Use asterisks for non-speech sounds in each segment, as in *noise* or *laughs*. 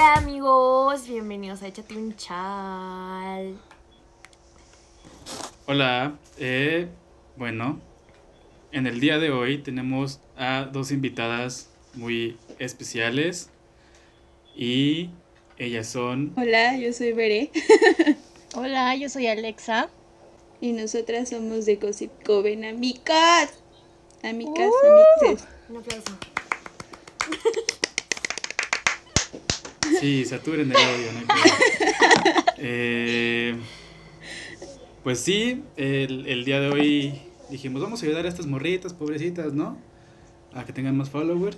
Hola amigos, bienvenidos a Échate un chal. Hola, eh, bueno, en el día de hoy tenemos a dos invitadas muy especiales y ellas son... Hola, yo soy Veré *laughs* Hola, yo soy Alexa. y nosotras somos de Gossip Coven, amigas. Amigas, Uh. amixes. Un aplauso. Sí, saturen el audio, ¿no? hay. *laughs* Eh, pues sí, el, el día de hoy dijimos, vamos a ayudar a estas morritas, pobrecitas, ¿no? A que tengan más followers.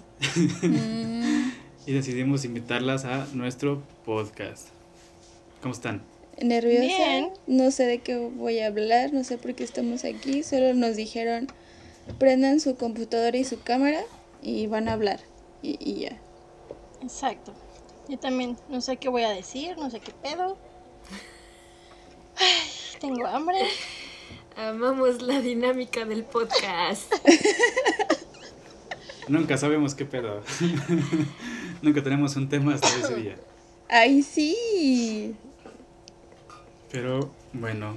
Mm, *laughs* Y decidimos invitarlas a nuestro podcast. ¿Cómo están? nerviosa. Bien. No sé de qué voy a hablar, no sé por qué estamos aquí. Solo nos dijeron, prendan su computadora y su cámara y van a hablar. Y, y ya. Exacto. Yo también no sé qué voy a decir, no sé qué pedo. Ay, tengo hambre. Amamos la dinámica del podcast. *laughs* Nunca sabemos qué pedo. *laughs* Nunca tenemos un tema hasta ese día. ¡Ay, sí! Pero bueno.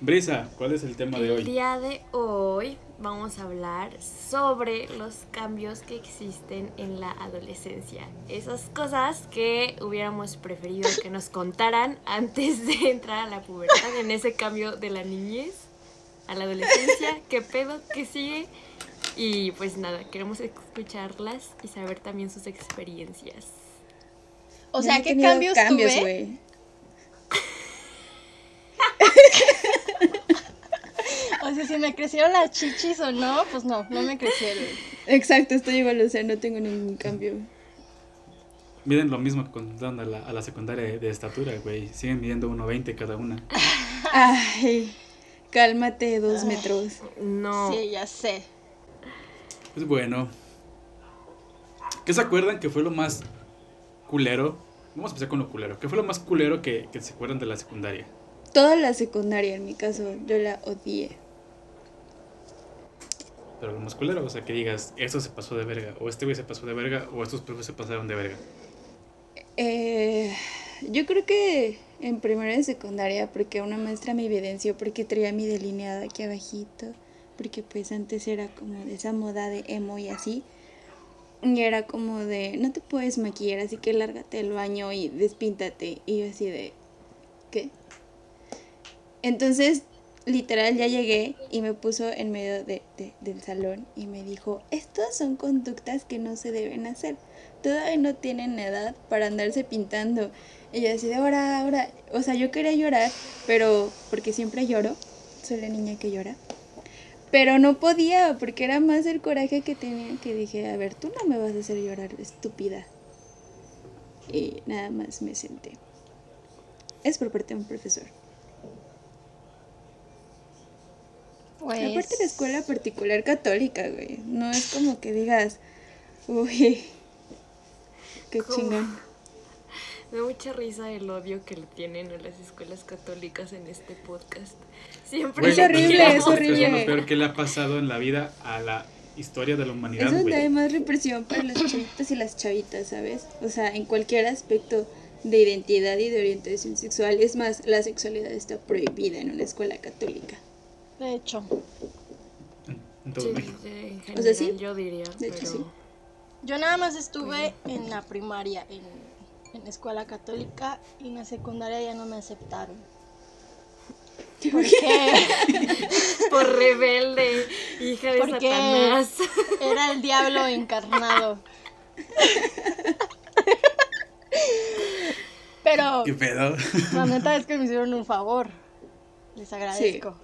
Brisa, ¿cuál es el tema de El hoy? día de hoy vamos a hablar sobre los cambios que existen en la adolescencia. Esas cosas que hubiéramos preferido que nos contaran antes de entrar a la pubertad, en ese cambio de la niñez a la adolescencia. ¿Qué pedo? ¿Qué sigue? Y pues nada, queremos escucharlas y saber también sus experiencias. O sea, ¿qué tenido cambios, tuve? *laughs* O sea, si me crecieron las chichis o no, pues no, no me crecieron. Exacto, estoy igual, o sea, no tengo ningún cambio. Miden lo mismo que cuando a la, a la secundaria de, de estatura, güey. Siguen midiendo 1.20 cada una. Ay, cálmate, dos metros. No. Sí, ya sé. Pues bueno. ¿Qué se acuerdan que fue lo más culero? Vamos a empezar con lo culero. ¿Qué fue lo más culero que, que se acuerdan de la secundaria? Toda la secundaria, en mi caso, yo la odié. Pero lo más o sea, que digas, eso se pasó de verga, o este güey se pasó de verga, o estos profes se pasaron de verga. Eh, yo creo que en primero de secundaria, porque una maestra me evidenció porque traía mi delineado aquí abajito, porque pues antes era como de esa moda de emo y así. Y era como de, no te puedes maquillar, así que lárgate al baño y despíntate. Y yo así de, ¿qué? Entonces, literal, ya llegué y me puso en medio de, de- del salón y me dijo, estas son conductas que no se deben hacer. Todavía no tienen edad para andarse pintando. Y yo así de ahora, ahora. O sea, yo quería llorar, pero porque siempre lloro. Soy la niña que llora. Pero no podía, porque era más el coraje que tenía que dije, a ver, tú no me vas a hacer llorar, estúpida. Y nada más me senté. Es por parte de un profesor. Pues, Aparte de escuela particular católica, güey. No es como que digas, uy, qué ¿Cómo? chingón. *laughs* Me da mucha risa el odio que le tienen a las escuelas católicas en este podcast. Siempre Es horrible, es horrible. Es lo peor que le ha pasado en la vida a la historia de la Es humanidad, donde hay más represión para los chavitos y las chavitas, ¿sabes? O sea, en cualquier aspecto de identidad y de orientación sexual. Es más, la sexualidad está prohibida en una escuela católica. De hecho, En todo Sí, México. sí, en O general sea, sí. yo diría. De hecho, pero- sí. yo nada más estuve en la primaria en, en escuela católica y en la secundaria ya no me aceptaron. Porque *laughs* Por rebelde, hija de Porque- Satanás. era el diablo encarnado. *laughs* Pero ¿Qué pedo? la neta es que me hicieron un favor. Les agradezco.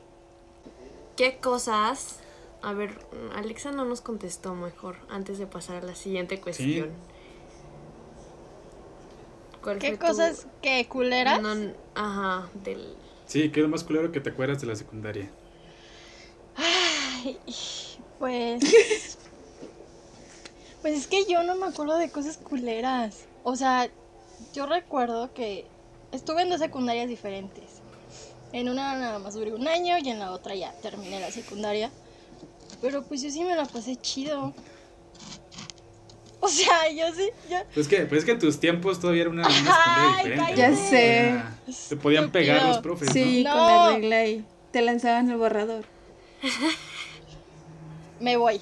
¿Qué cosas? A ver, Alexa no nos contestó mejor antes de pasar a la siguiente cuestión. ¿Cuál ¿Qué fue tu- cosas que culeras? No, ajá, del... Sí, ¿qué es lo más culero que te acuerdas de la secundaria? Ay, pues. *laughs* Pues es que yo no me acuerdo de cosas culeras. O sea, yo recuerdo que estuve en dos secundarias diferentes. En una nada más duré un año y en la otra ya terminé la secundaria. Pero pues yo sí me la pasé chido. O sea, yo sí, yo... Pues que, pues es que en tus tiempos todavía era una, una secundaria Ay, diferente. Ya sé. Era- Te podían pegar los profes, Sí, No. con la regla y te lanzaban el borrador. Me voy.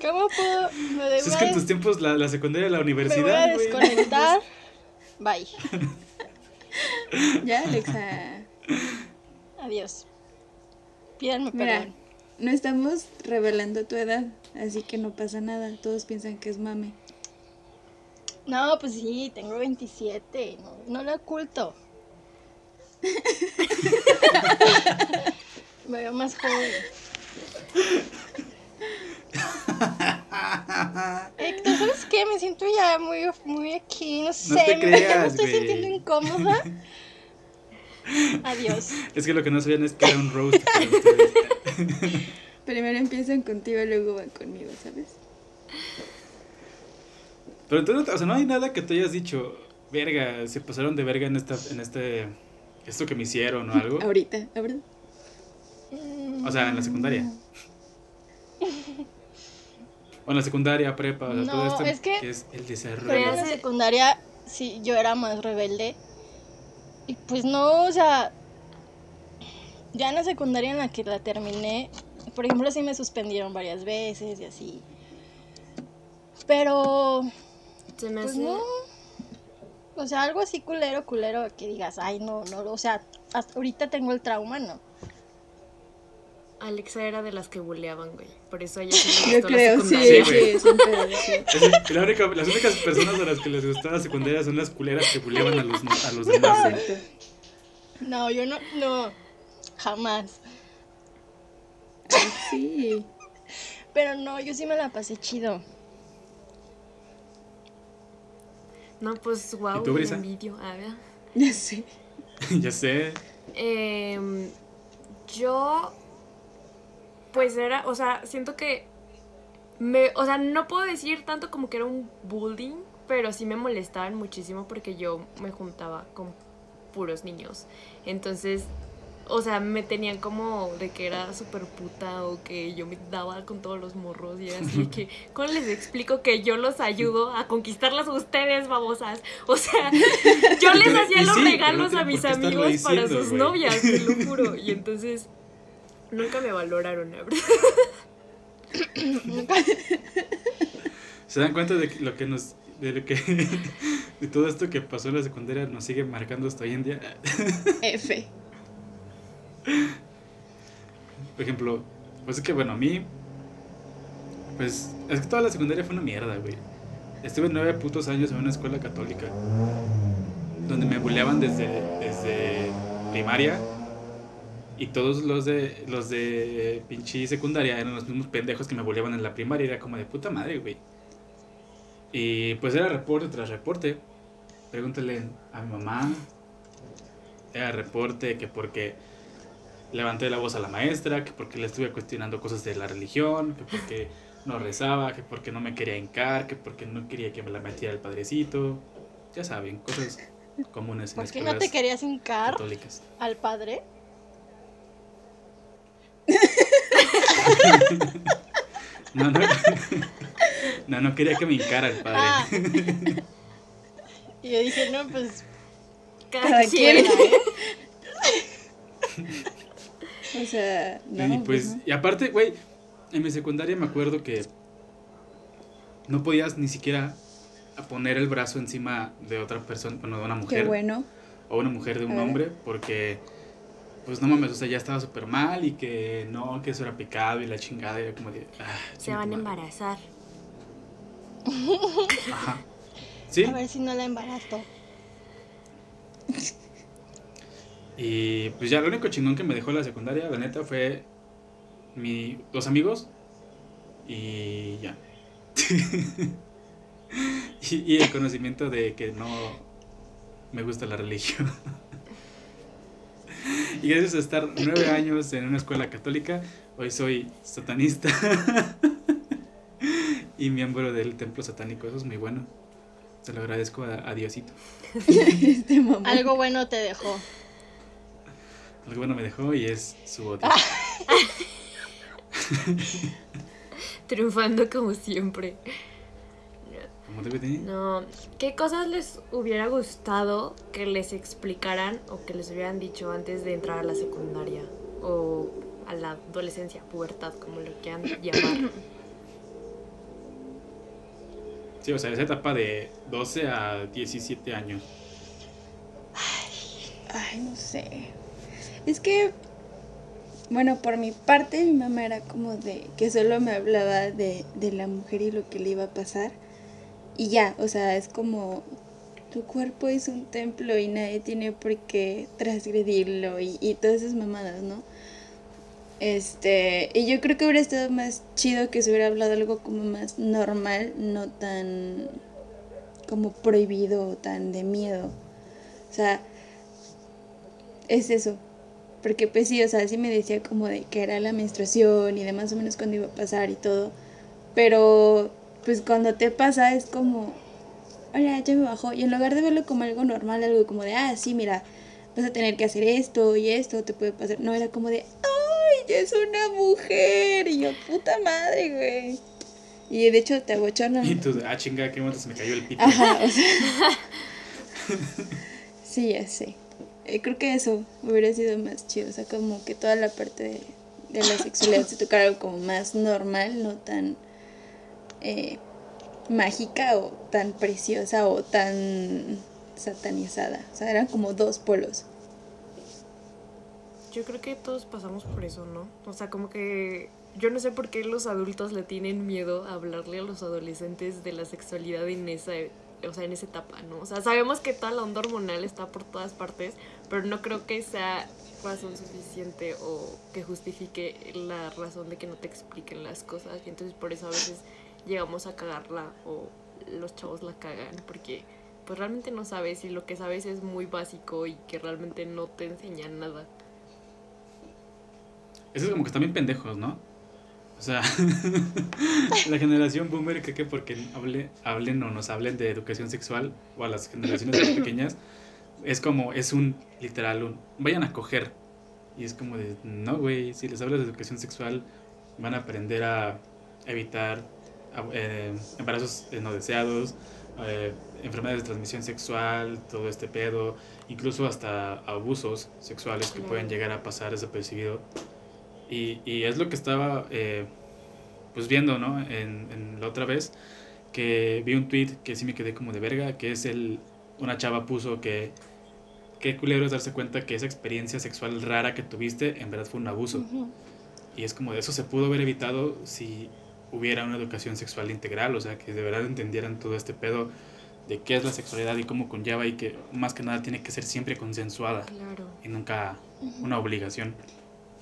¿Cómo puedo? Me Pues es que en tus tiempos la, la secundaria y la me voy a universidad, desconectar. *laughs* Bye. *laughs* Ya, Alexa. Adiós. Pídanme Mira, perdón. no estamos revelando tu edad, así que no pasa nada. Todos piensan que es mame. No, pues sí, tengo 27. No, no lo oculto. *laughs* Me veo más joven. *laughs* Héctor, ¿sabes qué? Me siento ya muy, muy aquí, no sé, te me- creas, me estoy güey. sintiendo incómoda. Adiós. Es que lo que no sabían es que era un roast. *laughs* Primero empiezan contigo y luego van conmigo, ¿sabes? Pero entonces, o sea, no hay nada que te hayas dicho, verga, se pasaron de verga en esta, en este, esto que me hicieron o algo. *laughs* Ahorita, ahorita. O sea, en la secundaria. O en la secundaria, prepa, o sea, todo No, esto es que- es el Pero desarrollo. en la secundaria, sí, yo era más rebelde. Y pues no, o sea, ya en la secundaria en la que la terminé, por ejemplo, sí me suspendieron varias veces y así. Pero, Se me pues hace. no. O sea, algo así culero, culero, que digas, ay, no, no, o sea, hasta ahorita tengo el trauma, ¿no? Alexa era de las que buleaban, güey. Por eso ella *laughs* sí le Yo gustó la creo, sí, secundaria. Sí, güey. sí, son pedos, sí. Es- la única- las únicas personas a las que les gustaba la secundaria son las culeras que buleaban a los, a los demás. güey. No, yo no, no, jamás. Sí. Pero no, yo sí me la pasé chido. No, pues wow, ¿Y tú, Brisa? envidio. A ver. Ya sé. *laughs* ya sé. Em, yo, pues era, o sea, siento que me, o sea, no puedo decir tanto como que era un bullying, pero sí me molestaban muchísimo porque yo me juntaba con puros niños. Entonces, o sea, me tenían como de que era súper puta o que yo me daba con todos los morros y era así que, *laughs* ¿cómo les explico que yo los ayudo a conquistarlas a ustedes, babosas? O sea, *laughs* yo les hacía los sí, regalos a mis amigos para sus novias, te lo *laughs* juro. Y entonces, nunca me valoraron, la verdad. *laughs* ¿Se dan cuenta de que lo que nos de lo que *laughs* de todo esto que pasó en la secundaria nos sigue marcando hasta hoy en día? *laughs* F. Por ejemplo, pues es que bueno, a mí pues es que toda la secundaria fue una mierda, güey. Estuve nueve putos años en una escuela católica donde me buleaban desde desde primaria y todos los de los de pinche secundaria eran los mismos pendejos que me buleaban en la primaria, era como de puta madre, güey. Y pues era reporte tras reporte. Pregúntale a mi mamá. Era reporte que porque levanté la voz a la maestra, que porque le estuve cuestionando cosas de la religión, que porque no rezaba, que porque no me quería hincar, que porque no quería que me la metiera el padrecito. Ya saben, cosas comunes en ¿Por qué no te querías hincar católicas. al padre? No, no, no, no quería que me hincara el padre. Ah. Y yo dije, no, pues, Cada, Cada quien. quien. ¿eh? O sea, no. y pues, no. y aparte, güey, en mi secundaria me acuerdo que no podías ni siquiera poner el brazo encima de otra persona, bueno, de una Qué mujer bueno. o una mujer de un hombre, porque, pues no mames, o sea, ya estaba súper mal y que no, que eso era pecado y la chingada, y era como de, ah, Se van a embarazar. Ajá. *laughs* Sí, a ver si no la embarazo. *laughs* y pues ya lo único chingón que me dejó la secundaria, la neta, fue mi, dos amigos y ya. *laughs* y, y el conocimiento de que no me gusta la religión. *laughs* y gracias a estar nueve años en una escuela católica, hoy soy satanista *laughs* y miembro del templo satánico. Eso es muy bueno. Se lo agradezco a, a Diosito. este. Algo bueno te dejó. Algo bueno me dejó y es su odio. *laughs* Triunfando como siempre. No, ¿qué cosas les hubiera gustado que les explicaran o que les hubieran dicho antes de entrar a la secundaria o a la adolescencia, pubertad, como lo quieran *coughs* llamar? Sí, o sea, esa etapa de 12 a 17 años. Ay, no sé. Es que, bueno, por mi parte, mi mamá era como de que solo me hablaba de, de la mujer y lo que le iba a pasar. Y ya, o sea, es como tu cuerpo es un templo y nadie tiene por qué transgredirlo y, y todas esas mamadas, ¿no? Este, y yo creo que hubiera estado más chido que se hubiera hablado algo como más normal, no tan como prohibido tan de miedo. O sea, es eso. Porque pues sí, o sea, sí me decía como de que era la menstruación y de más o menos cuándo iba a pasar y todo. Pero pues cuando te pasa es como, hola, ya me bajó. Y en lugar de verlo como algo normal, algo como de, ah, sí, mira, vas a tener que hacer esto y esto, te puede pasar. No, era como de, ay, es una mujer. Y yo, puta madre, güey. Y de hecho te abochornan. Y tú, ah, chinga, qué momento se me cayó el pito. Ajá, o sea. *laughs* sí, ya sé. Eh, creo que eso hubiera sido más chido. O sea, como que toda la parte de, de la sexualidad se tocara algo como más normal, no tan eh, mágica o tan preciosa o tan satanizada. O sea, eran como dos polos. Yo creo que todos pasamos por eso, ¿no? O sea, como que yo no sé por qué los adultos le tienen miedo a hablarle a los adolescentes de la sexualidad en esa, o sea, en esa etapa, ¿no? O sea, sabemos que toda la onda hormonal está por todas partes, pero no creo que sea razón suficiente o que justifique la razón de que no te expliquen las cosas. Y entonces por eso a veces llegamos a cagarla o los chavos la cagan porque pues realmente no sabes y lo que sabes es muy básico y que realmente no te enseñan nada. Eso es como que están bien pendejos, ¿no? O sea, *laughs* la generación boomer cree que porque hable, hablen o nos hablen de educación sexual o a las generaciones más pequeñas, es como, es un, literal, vayan a coger. Y es como de, no, güey, si les hablas de educación sexual, van a aprender a evitar eh, embarazos no deseados, eh, enfermedades de transmisión sexual, todo este pedo, incluso hasta abusos sexuales que pueden llegar a pasar desapercibido. Y, y es lo que estaba eh, pues viendo, ¿no? En, en, la otra vez, que vi un tweet que sí me quedé como de verga, que es el, una chava puso que qué culero es darse cuenta que esa experiencia sexual rara que tuviste en verdad fue un abuso. Y es como de eso se pudo haber evitado si hubiera una educación sexual integral, o sea, que de verdad entendieran todo este pedo de qué es la sexualidad y cómo conlleva y que más que nada tiene que ser siempre consensuada claro. y nunca una obligación.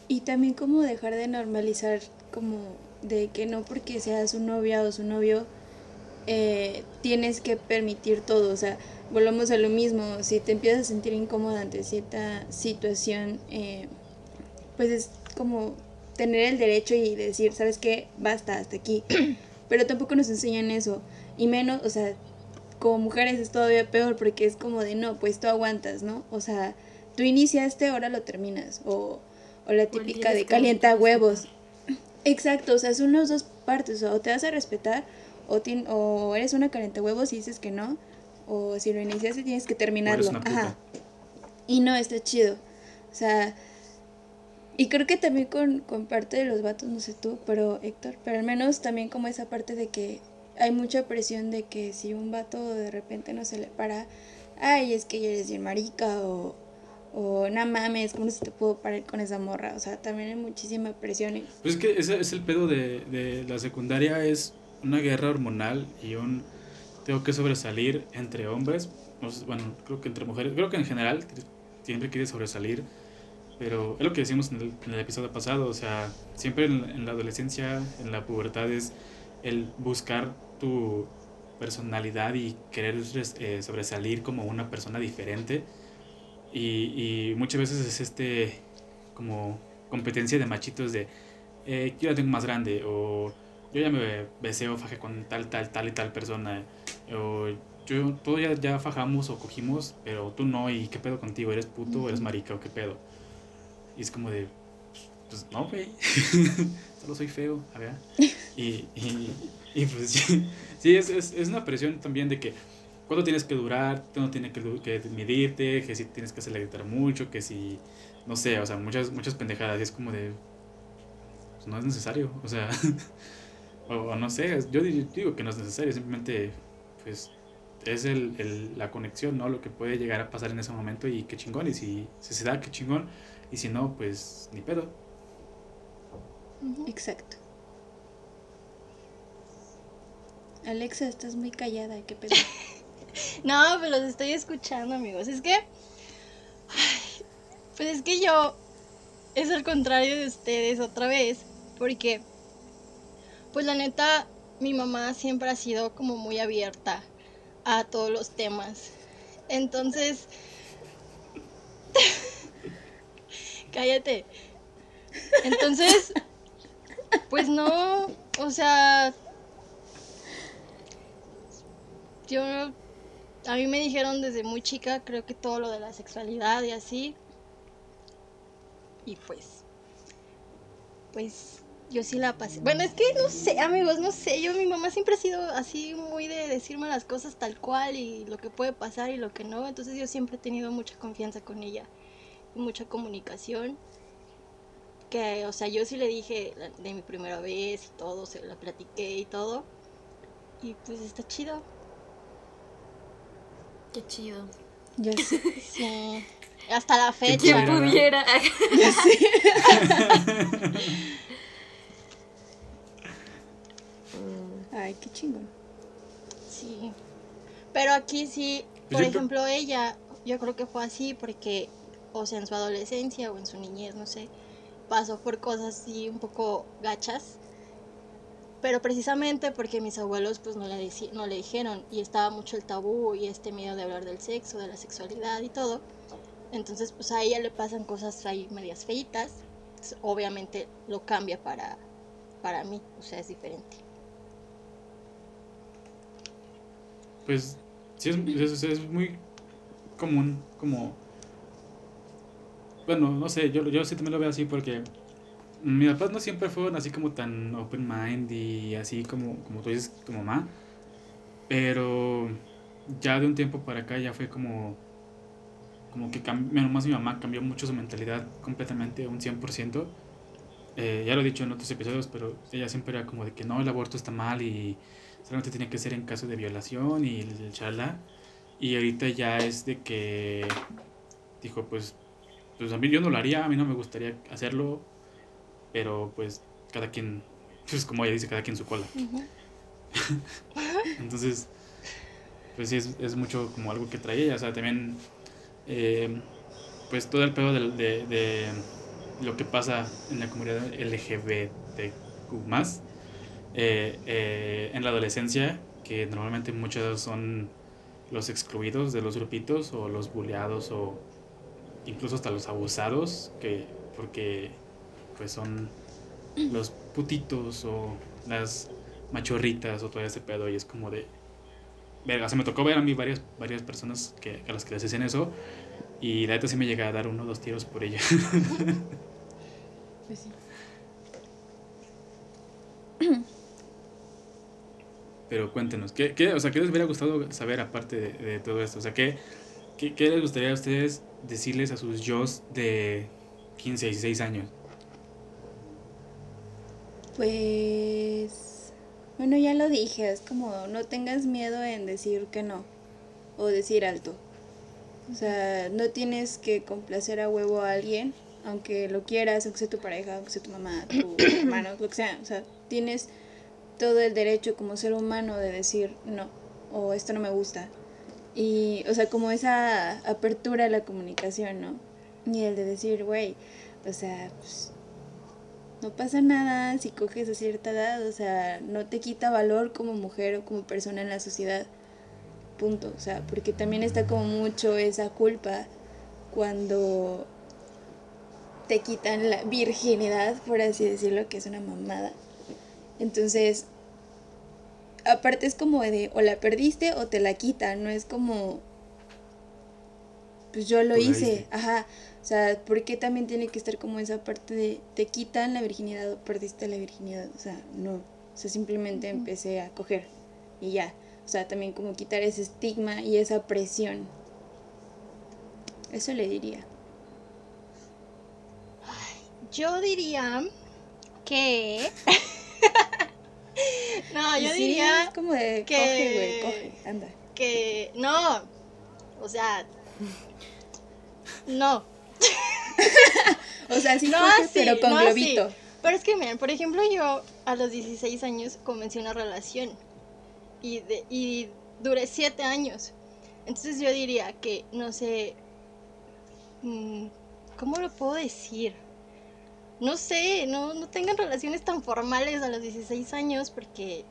Y también como dejar de normalizar como de que no porque seas su novia o su novio eh, tienes que permitir todo, o sea, volvemos a lo mismo, si te empiezas a sentir incómoda ante cierta situación, eh, pues es como tener el derecho y decir, ¿sabes qué? Basta, hasta aquí. *clears throat* Pero tampoco nos enseñan eso. Y menos, o sea, como mujeres es todavía peor porque es como de, no, pues tú aguantas, ¿no? O sea, tú iniciaste, ahora lo terminas. O, o la típica de calienta huevos. *clears throat* Exacto, o sea, son las dos partes. O te vas a respetar o, o eres una calienta huevos y dices que no. O si lo iniciaste tienes que terminarlo. Ajá. Y no, está chido. O sea, y creo que también con, con parte de los vatos, no sé tú, pero Héctor, pero al menos también como esa parte de que hay mucha presión de que si un vato de repente no se le para, ay, es que ya eres bien marica o, o no mames, ¿cómo se te puedo parar con esa morra? O sea, también hay muchísima presión. Pues es que ese es el pedo de, de la secundaria, es una guerra hormonal y un tengo que sobresalir entre hombres, bueno, creo que entre mujeres, creo que en general siempre quieres sobresalir pero es lo que decimos en el, en el episodio pasado, o sea, siempre en, en, la adolescencia, en la pubertad es el buscar tu personalidad y querer eh, sobresalir como una persona diferente. Y, y, muchas veces es este como competencia de machitos de eh, yo la tengo más grande o yo ya me besé o fajé con tal, tal, tal y tal persona o yo, todos ya, ya fajamos o cogimos, pero tú no y qué pedo contigo, eres puto o eres marica o qué pedo. Y es como de, pues no, güey. *laughs* Solo soy feo, a ver. *laughs* Y, y, y pues sí, sí es, es, es, una presión también de que cuando tienes que durar, no tienes que, que, medirte, que si tienes que hacerle gritar mucho, que si, no sé, o sea, muchas, muchas pendejadas. Y es como de, pues no es necesario, o sea, *laughs* o, no sé, yo digo que no es necesario, simplemente, pues es el, el, la conexión, ¿no? Lo que puede llegar a pasar en ese momento y qué chingón. Y si, si se da, qué chingón. Y si no, pues ni pedo. Exacto. Alexa, estás muy callada, qué pedo. *laughs* no, pero los estoy escuchando, amigos. Es que. Pues es que yo. Es al contrario de ustedes otra vez. Porque. Pues la neta, mi mamá siempre ha sido como muy abierta a todos los temas. Entonces. *laughs* Cállate. Entonces. Pues no. O sea. Yo a mí me dijeron desde muy chica, creo que todo lo de la sexualidad y así. Y pues, pues yo sí la pasé. Bueno, es que no sé, amigos, no sé. Yo, mi mamá siempre ha sido así muy de decirme las cosas tal cual y lo que puede pasar y lo que no. Entonces yo siempre he tenido mucha confianza con ella mucha comunicación. Que, o sea, yo sí le dije de mi primera vez y todo, se la platiqué y todo. Y pues está chido. Qué chido. Yo sí. *laughs* sí. Hasta la fecha. ¿Quién pudiera? Yo sí. *laughs* Ay, qué chingón. Sí. Pero aquí sí, por ejemplo, ella, yo creo que fue así porque, o sea, en su adolescencia o en su niñez, no sé, pasó por cosas así un poco gachas pero precisamente porque mis abuelos pues no le, no le dijeron y estaba mucho el tabú y este miedo de hablar del sexo, de la sexualidad y todo. Entonces pues a ella le pasan cosas ahí medias feitas. obviamente lo cambia para, para mí, o sea, es diferente. Pues sí, es, es, muy común como... Bueno, no sé, yo, yo sí también lo veo así porque mis papás no siempre fueron así como tan open mind y así como, como tú dices, tu mamá. Pero ya de un tiempo para acá ya fue como, como que menos más mi mamá cambió mucho su mentalidad completamente, un 100%. Eh, ya lo he dicho en otros episodios, pero ella siempre era como de que no, el aborto está mal y solamente tiene que ser en caso de violación y el charla. Y ahorita ya es de que dijo, pues, pues a mí yo no lo haría, a mí no me gustaría hacerlo, pero pues cada quien, *laughs* pues como ella dice, cada quien su cola. *laughs* Entonces, pues sí, es, es, mucho como algo que trae ella, o sea, también, eh, pues todo el pedo de, de, de, lo que pasa en la comunidad LGBTQ más, eh, eh, en la adolescencia, que normalmente muchos son los excluidos de los grupitos o los bulleados o incluso hasta los abusados, que porque pues son los putitos o las machorritas o todo ese pedo y es como de verga, se me tocó ver a mí varias, varias personas que, a las que les hacen eso y la neta sí me llega a dar uno o dos tiros por ella. pues sí. Pero cuéntenos, ¿qué, qué, o sea, ¿qué les hubiera gustado saber aparte de, todo esto? O sea, ¿qué, ¿qué, ¿qué, les gustaría a ustedes decirles a sus yo de 15, 16 años? Pues, bueno, ya lo dije, es como no tengas miedo en decir que no o decir alto. O sea, no tienes que complacer a huevo a alguien, aunque lo quieras, aunque sea tu pareja, aunque sea tu mamá, tu *clears throat* hermano, lo que sea. O sea, tienes todo el derecho como ser humano de decir no o esto no me gusta. Y, o sea, como esa apertura a la comunicación, ¿no? Y el de decir, güey, o sea, pues, no pasa nada si coges a cierta edad, o sea, no te quita valor como mujer o como persona en la sociedad. Punto, o sea, porque también está como mucho esa culpa cuando te quitan la virginidad, por así decirlo, que es una mamada. Entonces, aparte es como de o la perdiste o te la quitan, no es como pues yo lo hice, ajá. O sea, ¿por qué también tiene que estar como esa parte de te quitan la virginidad o perdiste la virginidad? O sea, no. O sea, simplemente empecé a coger y ya. O sea, también como quitar ese estigma y esa presión. Eso le diría. Yo diría que. *laughs* *laughs* no, yo Sí, diría Es como de que- coge, güey, coge, anda. que. No. O sea. No. *laughs* O sea, sí No coge, así, pero con no así. globito. Pero es que, miren, por ejemplo, yo a los 16 años comencé una relación y, de, y duré 7 años. Entonces yo diría que, no sé, mm, ¿cómo lo puedo decir? No sé, no, no tengan relaciones tan formales a los 16 años porque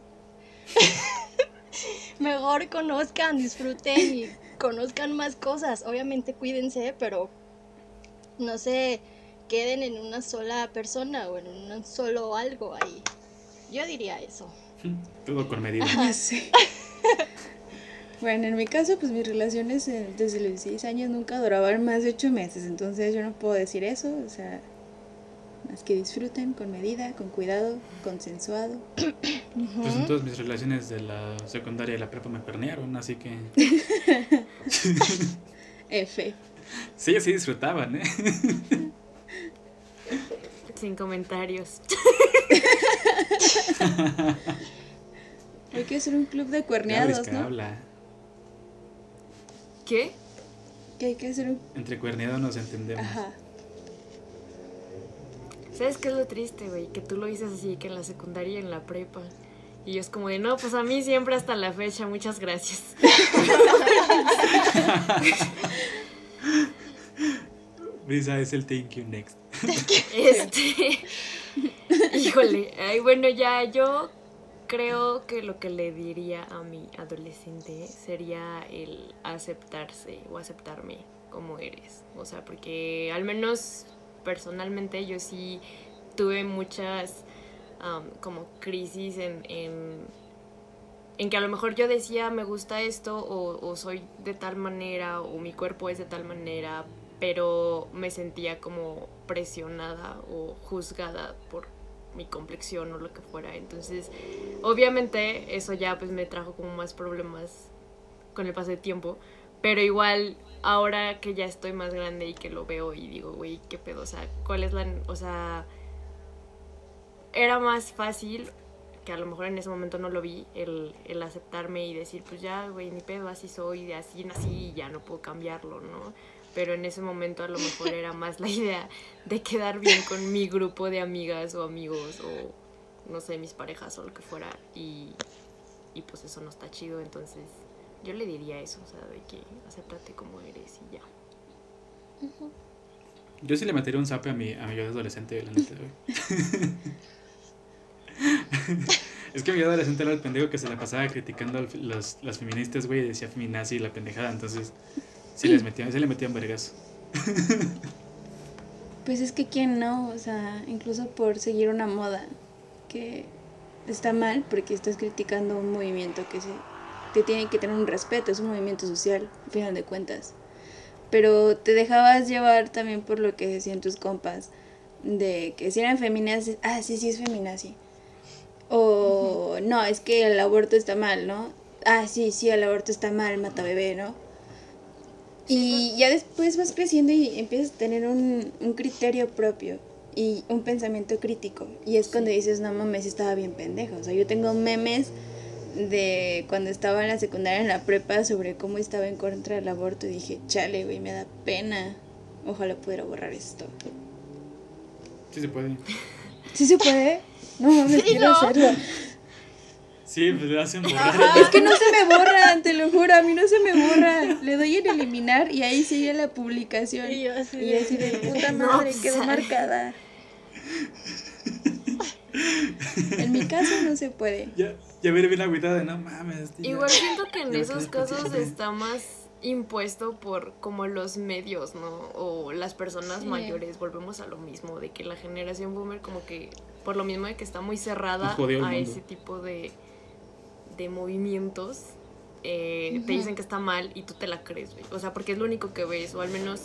*laughs* mejor conozcan, disfruten y conozcan más cosas. Obviamente cuídense, pero no se queden en una sola persona o en un solo algo ahí. Yo diría eso. Todo con medida. Sé. *laughs* Bueno, en mi caso, pues mis relaciones eh, desde los 16 años nunca duraban más de 8 meses, entonces yo no puedo decir eso, o sea, más que disfruten con medida, con cuidado, consensuado. Pues en todas mis relaciones de la secundaria y la prepa me pernearon, así que *laughs* F. sí, sí disfrutaban, ¿eh? *laughs* Sin comentarios. Hay que hacer un club de cuerneados, ¿no? habla. ¿Qué? Que hay que hacer un... Entre cuerneados nos entendemos. Ajá. ¿Sabes qué es lo triste, güey? Que tú lo dices así, que en la secundaria y en la prepa. Y yo es como de, no, pues a mí siempre hasta la fecha, muchas gracias. *laughs* Brisa es el thank you next. Este. Híjole. Ay, bueno, ya yo creo que lo que le diría a mi adolescente sería el aceptarse o aceptarme como eres. O sea, porque al menos personalmente yo sí tuve muchas como crisis en, en, en que a lo mejor yo decía me gusta esto o, o soy de tal manera o mi cuerpo es de tal manera, pero me sentía como presionada o juzgada por mi complexión o lo que fuera. Entonces, obviamente eso ya pues me trajo como más problemas con el paso del tiempo, pero igual ahora que ya estoy más grande y que lo veo y digo, güey, qué pedo, o sea, ¿cuál es la, o sea, era más fácil que a lo mejor en ese momento no lo vi, el, el aceptarme y decir, pues ya, güey, ni pedo, así soy, de así nací ya no puedo cambiarlo, ¿no? Pero en ese momento a lo mejor era más la idea de quedar bien con mi grupo de amigas o amigos o, no sé, mis parejas o lo que fuera. Y, y pues eso no está chido, entonces yo le diría eso, o sea, de que acéptate como eres y ya. Yo sí le metería un zape a mi, a mi yo de adolescente, la neta, güey. es que mi yo adolescente era el pendejo que se la pasaba criticando a los, las feministas, güey, y decía feminazi y la pendejada, entonces sí les metían, sí le metían vergas. Pues es que quién no, o sea, incluso por seguir una moda que está mal porque estás criticando un movimiento que se que tiene que tener un respeto, es un movimiento social, al final de cuentas. Pero te dejabas llevar también por lo que decían tus compas, de que si eran feminazis, ah, sí, sí es feminazi. O no, es que el aborto está mal, ¿no? Ah, sí, sí, el aborto está mal, mata bebé, ¿no? Y ya después vas creciendo y empiezas a tener un, un criterio propio y un pensamiento crítico. Y es cuando dices, no mames, estaba bien pendejo. O sea, yo tengo memes de cuando estaba en la secundaria, en la prepa, sobre cómo estaba en contra del aborto. Y dije, chale, güey, me da pena. Ojalá pudiera borrar esto. Sí se puede. ¿Sí se puede? No mames, Sí, quiero ¿no? hacerlo. Sí, pues le hacen borrar. Es que no se me borran, te lo juro, a mí no se me borra. Le doy en eliminar y ahí sigue la publicación. Y yo así Y así de puta No, madre, pues, quedó marcada. En mi caso no se puede. Ya, ya veré bien agüitada de no mames. tío". Igual siento que en me esos casos está más impuesto por como los medios, ¿no? O las personas Sí. mayores, volvemos a lo mismo, de que la generación boomer como que, por lo mismo de que está muy cerrada a ese tipo de, de movimientos, eh, te dicen que está mal y tú te la crees, güey. O sea, porque es lo único que ves, o al menos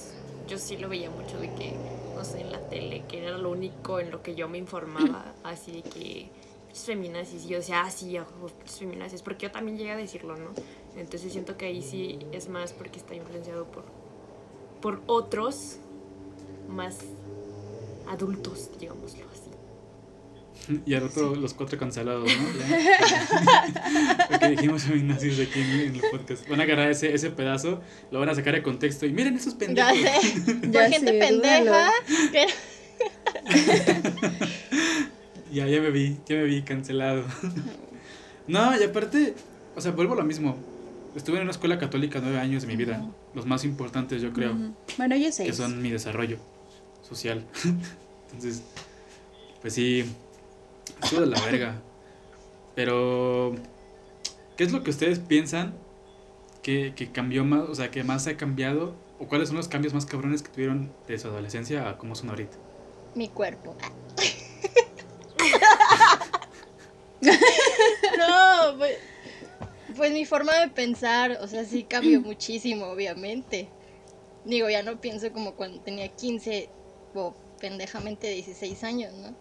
yo sí lo veía mucho de que, no sé, en la tele, que era lo único en lo que yo me informaba, así de que feminazis. Y yo decía, ah, sí, ojo, feminazis. Porque yo también llegué a decirlo, ¿no? Entonces siento que ahí sí es más porque está influenciado por, por otros más adultos, digámoslo así. *laughs* Y al otro, los cuatro cancelados, ¿no? Ya. *laughs* Porque dijimos feminazis aquí en, en el podcast. Van a agarrar ese, ese pedazo, lo van a sacar de contexto y miren esos Ya pendejos. sé. Por *laughs* Ya gente sé, pendeja. que- Ya, ya me vi, ya me vi cancelado. *laughs* No, y aparte, o sea, vuelvo a lo mismo. Estuve en una escuela católica nueve años de mi vida, los más importantes yo creo. Bueno, yo sé. que son mi desarrollo social. *laughs* Entonces, pues sí, estuvo de la verga. Pero, ¿qué es lo que ustedes piensan que, que cambió más, o sea, que más ha cambiado? ¿O cuáles son los cambios más cabrones que tuvieron de su adolescencia a cómo son ahorita? Mi cuerpo. *laughs* no, pues, pues mi forma de pensar, o sea, sí cambió *clears throat* muchísimo, obviamente. Digo, ya no pienso como cuando tenía 15 o pendejamente 16 años, ¿no?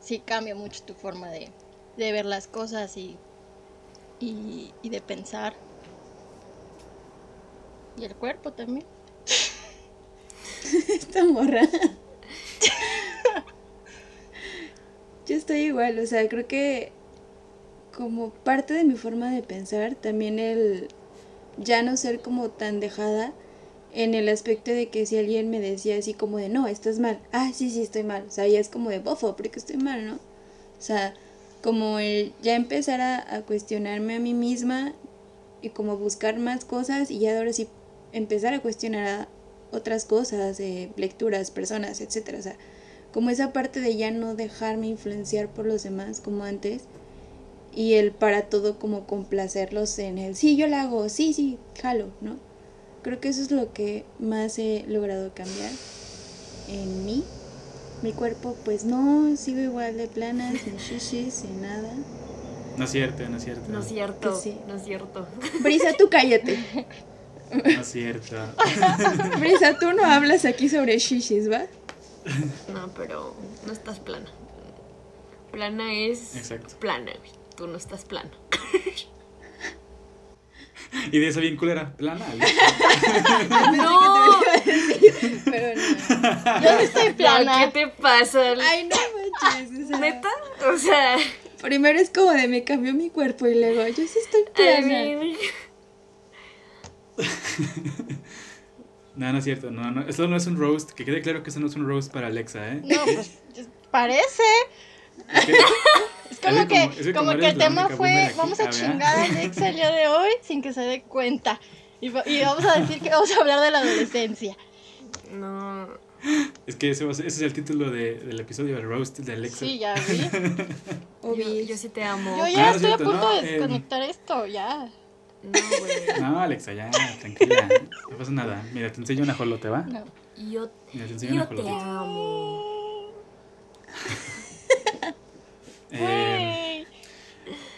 Sí cambia mucho tu forma de, de ver las cosas y, y, y de pensar. Y el cuerpo también. *laughs* Esta morra. Estoy igual, o sea, creo que como parte de mi forma de pensar, también el ya no ser como tan dejada en el aspecto de que si alguien me decía así como de, no, estás mal, ah, sí, sí, estoy mal, o sea, ya es como de, bofo, porque estoy mal, ¿no? O sea, como el ya empezar a, a cuestionarme a mí misma y como buscar más cosas y ya ahora sí empezar a cuestionar a otras cosas, eh, lecturas, personas, etcétera, o sea, como esa parte de ya no dejarme influenciar por los demás como antes y el para todo como complacerlos en el sí, yo lo hago, sí, sí, jalo, ¿no? Creo que eso es lo que más he logrado cambiar en mí. Mi cuerpo, pues no, sigo igual de plana, sin shishis, sin nada. No es cierto, no es cierto. No es cierto, sí. no es cierto. Brisa, tú cállate. *laughs* No es cierto. *laughs* Brisa, tú no hablas aquí sobre shishis, ¿va? *laughs* No, pero no estás plana. Plana es Exacto. plana, güey. Tú no estás plano. *laughs* Y de esa bien culera, plana. *laughs* ¡No! Pero no. Yo no estoy plana. ¿Qué te pasa? Ay, no manches. o sea, ¿Neta? O sea, Primero es como de me cambió mi cuerpo y luego yo sí estoy I plana. mean, No, no es cierto. No, no. Esto no es un roast. Que quede claro que eso no es un roast para Alexa, ¿eh? No, *laughs* pues parece. Es que- *laughs* Es como Es que como- que como como que eres el tema fue, vamos a chingar a Alexa el día de hoy sin que se dé cuenta. Y, va- y vamos a decir que vamos a hablar de la adolescencia. no. Es que ese, va a ser- ese es el título de- del episodio, el roast de Alexa. Sí, ya vi. *laughs* Yo, yo sí te amo. Yo Ah, ya es estoy a punto no, de eh, desconectar esto, ya. No, güey. No, Alexa, ya, tranquila. No pasa nada. Mira, te enseño una jolote, ¿va? No. Yo, Mira, te enseño una te amo. *laughs* Eh.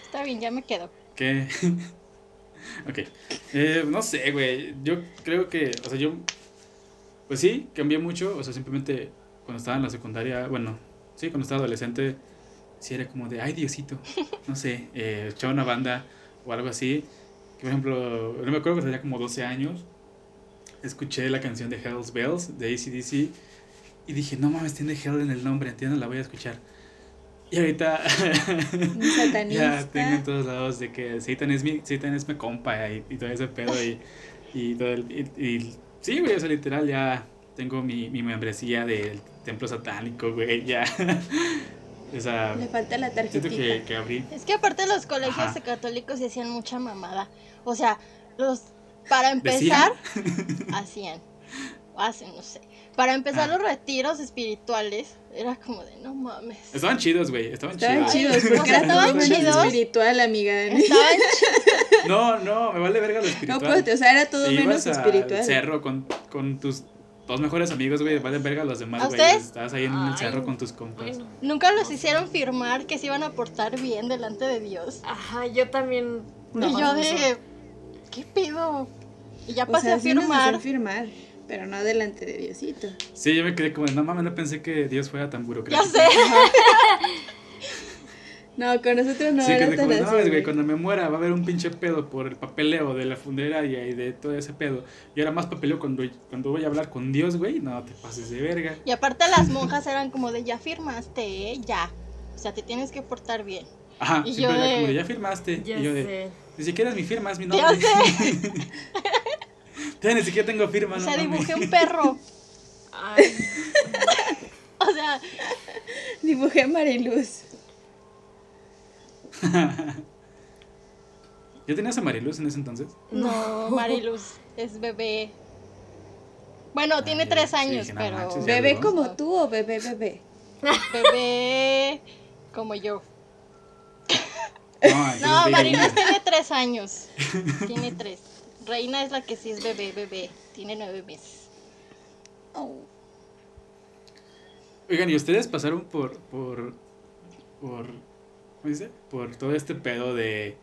Está bien, ya me quedo. ¿Qué? *laughs* ok. Eh, no sé, güey. Yo creo que, o sea, yo, pues sí, cambié mucho. O sea, simplemente cuando estaba en la secundaria, bueno, sí, cuando estaba adolescente, sí era como de, ay, Diosito. No sé, eh, echaba una banda o algo así. Que, por ejemplo, no me acuerdo que tenía como 12 años. Escuché la canción de Hell's Bells de ACDC y dije, no mames, tiene Hell en el nombre, entiendo, la voy a escuchar. Y ahorita *laughs* ya tengo en todos lados de que Satan es mi, Satan es mi compa y, y todo ese pedo y, y todo el, y, y- sí, güey, o sea, literal ya tengo mi, mi membresía del templo satánico, güey, ya. *laughs* o sea, Le falta la tarjetita. que, que abrí. Es que aparte los colegios Ajá. católicos se hacían mucha mamada. O sea, los para empezar *laughs* hacían o hacen, no sé. Para empezar Ah. los retiros espirituales era como de no mames. Estaban chidos, güey, estaban, Estaban chidos. chidos, O porque sea, estaban chidos. espiritual, amiga. Estaban *laughs* No, no, me vale verga lo No, espiritual. pues, o sea, era todo Te menos ibas al espiritual. cerro con, con tus dos mejores amigos, güey, vale verga los demás, ¿A güey. Estabas ahí en el cerro con tus compas. Bueno. Nunca los hicieron firmar que se iban a portar bien delante de Dios. Ajá, yo también. y no yo hago eso. de ¿qué pido? Y ya O pasé sea, a sí firmar. hacían firmar, pero no delante de Diosito. Sí, yo me quedé como, de, no mames, no pensé que Dios fuera tan Ya burocrático. sé. *laughs* No, con nosotros no sí, era que tan como, así, no, es, güey, cuando me muera va a haber un pinche pedo por el papeleo de la funeraria y de todo ese pedo. Y ahora más papeleo cuando, cuando voy a hablar con Dios, güey. No te pases de verga. Y aparte las monjas eran como de ya firmaste, ¿eh? ya. O sea, te tienes que portar bien. Ajá, Y siempre yo era de- como de ya firmaste. Ya y yo de, sé. ni siquiera es mi firma, es mi Ya nombre. sé. *laughs* Ya ni siquiera tengo firma, O sea, dibujé un perro. *laughs* Ay, *laughs* O sea, Dibujé Mariluz. *laughs* ¿Ya tenías a Mariluz en ese entonces? no, Mariluz es bebé. Bueno, Ah, tiene tres años, pero manches. ¿Bebé como tú o bebé bebé? bebé *laughs* como yo. No, No, Mariluz tiene tres años. *laughs* Tiene tres. Reina es la que sí es bebé, bebé. Tiene nueve meses. Oh. Oigan, ¿y ustedes pasaron por, por, por, ¿cómo dice? Por todo este pedo de,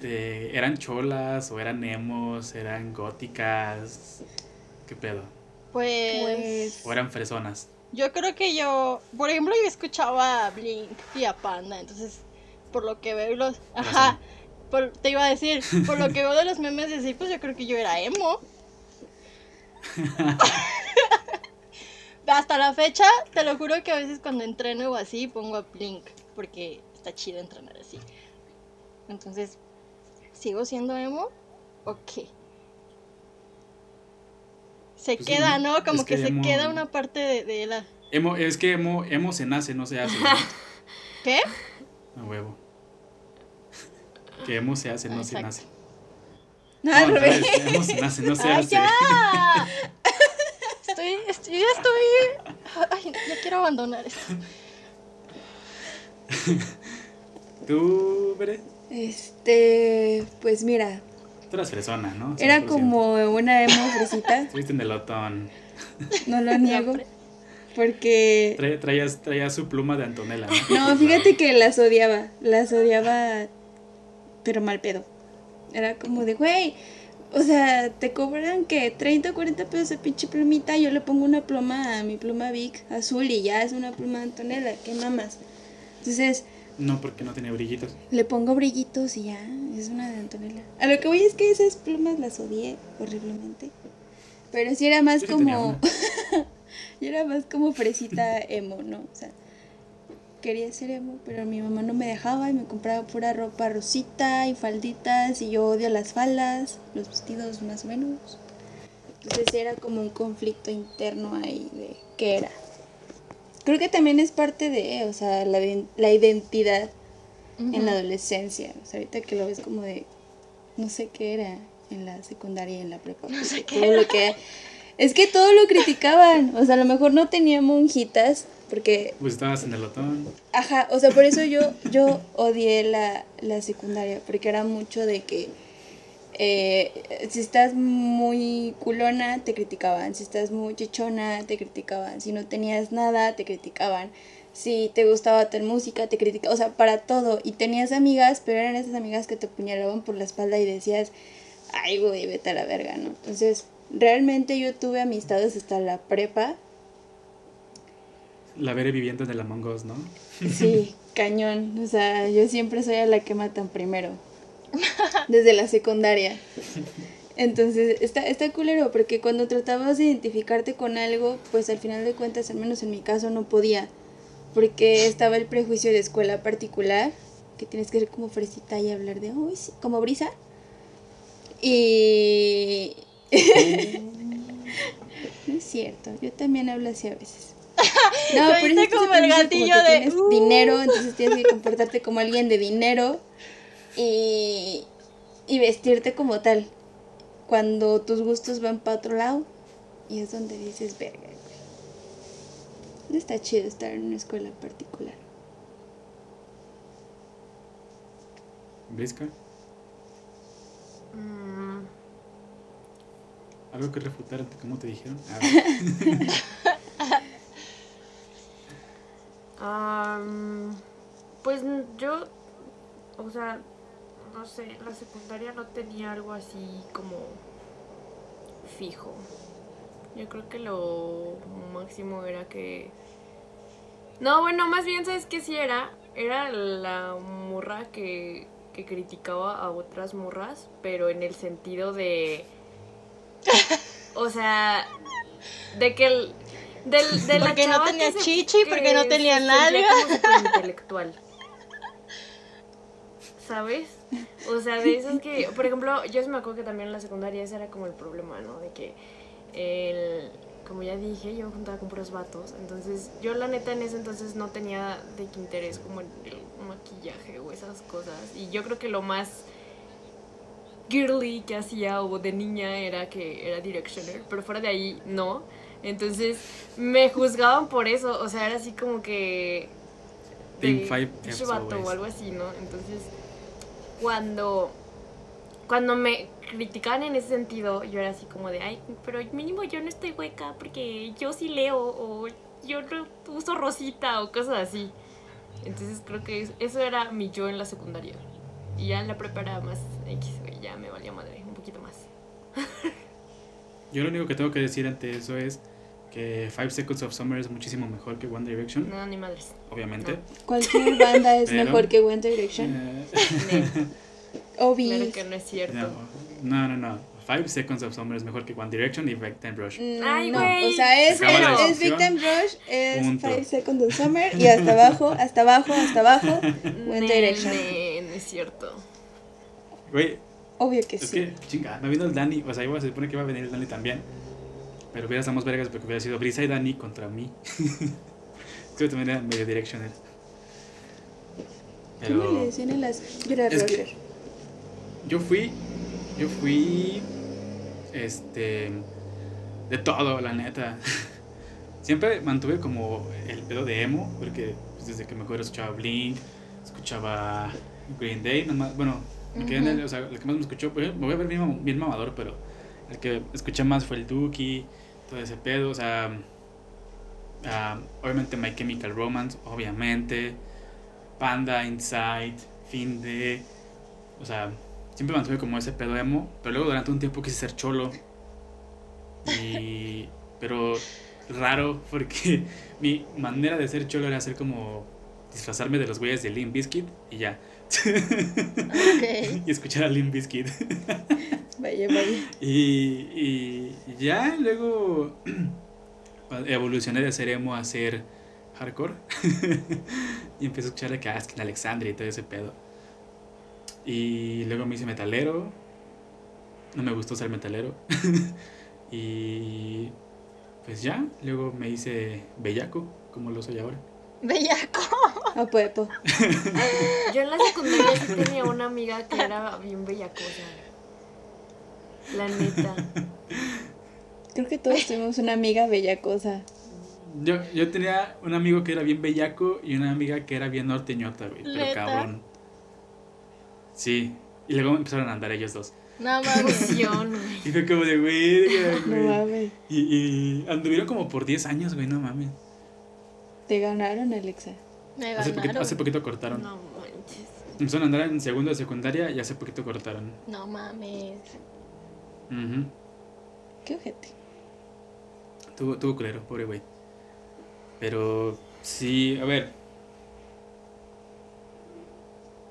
de, ¿eran cholas o eran emos, eran góticas? ¿Qué pedo? Pues, Pues- ¿O eran fresonas? yo creo que yo, por ejemplo, yo escuchaba a Blink y a Panda, entonces, por lo que veo los, ajá, por- te iba a decir, por lo que *laughs* veo de los memes de sí, pues yo creo que yo era emo. *laughs* Hasta la fecha, te lo juro que a veces cuando entreno o así pongo a Blink, porque está chido entrenar así. Entonces, ¿sigo siendo emo o qué? Se Pues queda, ¿no? es Como que, se queda una parte de, de la... Emo, es que emo, emo se nace, no se hace. ¿no? *laughs* ¿Qué? A huevo. Que emo se hace, no se nace. No, al revés. emo se nace, no se ¡Ay, hace. ya! *laughs* Estoy, estoy, ya estoy... Ay, ya quiero abandonar esto. *laughs* ¿Tú, Bere? Este, pues mira, Tú eras fresona, ¿no? era 100%. como una emo fresita, *laughs* Estuviste en el otón. no lo niego, porque... Traía, traías, traías su pluma de Antonella, ¿no? No, fíjate que las odiaba, las odiaba, pero mal pedo. Era como de, güey, o sea, te cobran que 30 o 40 pesos de pinche plumita, yo le pongo una pluma a mi pluma Vic azul y ya es una pluma de Antonella, ¿qué mamas? Entonces, No, porque no tenía brillitos. le pongo brillitos y ya, es una de Antonella. A lo que voy es que esas plumas las odié horriblemente. Pero sí era más Yo como. *laughs* yo era más como fresita *laughs* emo, ¿no? O sea, quería ser emo, pero mi mamá no me dejaba y me compraba pura ropa rosita y falditas. Y yo odio las faldas, los vestidos más o menos. Entonces era como un conflicto interno ahí de qué era. Creo que también es parte de, o sea, la, la identidad en la adolescencia. O sea, ahorita que lo ves como de, no sé qué era en la secundaria y en la prepa. No sé qué todo lo que Es que todo lo criticaban. O sea, a lo mejor no tenía monjitas, porque, Pues estabas en el otón. ajá, o sea, por eso yo, yo odié la, la secundaria, porque era mucho de que eh, si estás muy culona, te criticaban. Si estás muy chichona, te criticaban. Si no tenías nada, te criticaban. Si te gustaba tal música, te criticaban. O sea, para todo. Y tenías amigas, pero eran esas amigas que te apuñalaban por la espalda y decías, ay, güey, vete a la verga, ¿no? Entonces, realmente yo tuve amistades hasta la prepa. La Bere viviendo en el Among Us, ¿no? Sí, *laughs* cañón. O sea, yo siempre soy a la que matan primero. *laughs* Desde la secundaria. Entonces, está, está culero, porque cuando tratabas de identificarte con algo, pues al final de cuentas, al menos en mi caso, no podía. Porque estaba el prejuicio de escuela particular, que tienes que ser como fresita y hablar de, uy, sí, como brisa. Y... *laughs* no es cierto, yo también hablo así a veces. *laughs* No, pero es como el gatillo que de, tienes "Uh". dinero, entonces tienes que comportarte como alguien de dinero y, y vestirte como tal. Cuando tus gustos van para otro lado, y es donde dices, verga, güey. No está chido estar en una escuela particular. Brisca, Mm, ¿algo que refutar ante cómo te dijeron? Ah, am, *laughs* pues n- yo, o sea, no sé, la secundaria no tenía algo así como fijo. Yo creo que lo máximo era que... No, bueno, más bien, ¿sabes qué sí era? era la morra que, que criticaba a otras morras, pero en el sentido de. *laughs* O sea, de que el. Del, de la Porque no chava que tenía se- chichi, que porque no tenía nalga. como superintelectual. *laughs* ¿Sabes? O sea, de esos que, por ejemplo, yo sí me acuerdo que también en la secundaria ese era como el problema, ¿no? De que el, como ya dije, yo me juntaba con puros vatos, entonces yo la neta en ese entonces no tenía de qué interés como en el maquillaje o esas cosas. Y yo creo que lo más girly que hacía o de niña era que era Directioner, pero fuera de ahí no. Entonces me juzgaban por eso, o sea, era así como que... Team de five o algo así, ¿no? Entonces, cuando cuando me criticaban en ese sentido, yo era así como de, ay, pero mínimo yo no estoy hueca porque yo sí leo o yo no uso rosita o cosas así. Entonces creo que es- eso era mi yo en la secundaria. Y ya en la prepa era más X, ya me valía madre, un poquito más. *laughs* Yo lo único que tengo que decir ante eso es que Five Seconds of Summer es muchísimo mejor que One Direction, No, ni madres. obviamente. Cualquier banda es Pero- mejor que One Direction. Eh, *laughs* Obis. Claro que no es cierto. no, no, no, no. Five Seconds of Summer es mejor que One Direction y Back Time Rush. Mm, Ay, no, güey. o sea, es, la es, es. Victim Rush, es Punto. Five Seconds of Summer y hasta abajo, hasta abajo, hasta abajo, *laughs* One Ne, Direction. ne, no es cierto. Güey, Obvio que es sí. que, chinga, no vino el Dani. O sea, iba, se supone que iba a venir el Dani también. Pero hubiera estamos vergas porque hubiera sido Brisa y Dani contra mí. *laughs* Creo que también era medio Directioner. ¿Cómo le Pero decían a las Es que- yo fui, yo fui, este, de todo, la neta. *laughs* Siempre mantuve como el pedo de emo, porque pues, desde que me acuerdo escuchaba Blink, escuchaba Green Day, nomás, bueno, me quedé en el, o sea, el que más me escuchó, pues, me voy a ver bien, bien mamador, pero el que escuché más fue el Dookie, todo ese pedo, o sea, ah, obviamente My Chemical Romance, obviamente, Panda, Inside, Fin de, o sea, siempre mantuve como ese pedo emo, pero luego durante un tiempo quise ser cholo. Y. Pero raro, porque *laughs* mi manera de ser cholo era hacer como. disfrazarme de los güeyes de Limp Bizkit y ya. *laughs* Y escuchar a Limp Bizkit. *laughs* Vaya, vaya. Y, y ya luego *clears throat* evolucioné de ser emo a ser hardcore. *laughs* y empecé a escuchar a Askin Alexandria y todo ese pedo. Y luego me hice metalero. No me gustó ser metalero. y pues ya, luego me hice bellaco, como lo soy ahora. Bellaco. A Puepo. *laughs* Yo en la secundaria sí tenía una amiga que era bien bellacosa. La neta. Creo que todos tuvimos una amiga bella cosa. Yo, yo tenía un amigo que era bien bellaco y una amiga que era bien norteñota, güey. Pero cabrón. Sí. Y luego empezaron a andar ellos dos. No *laughs* mames. Y fue como de, güey, No güey. mames. Y, y anduvieron como por 10 años, güey, no mames. Te ganaron, Alexa. Me Hace poquito, ganaron. hace poquito cortaron. No manches. Empezaron a andar en segundo de secundaria y hace poquito cortaron. No mames. Ujú. Qué ojete. Tuvo, tuvo culero, pobre güey. Pero sí, a ver.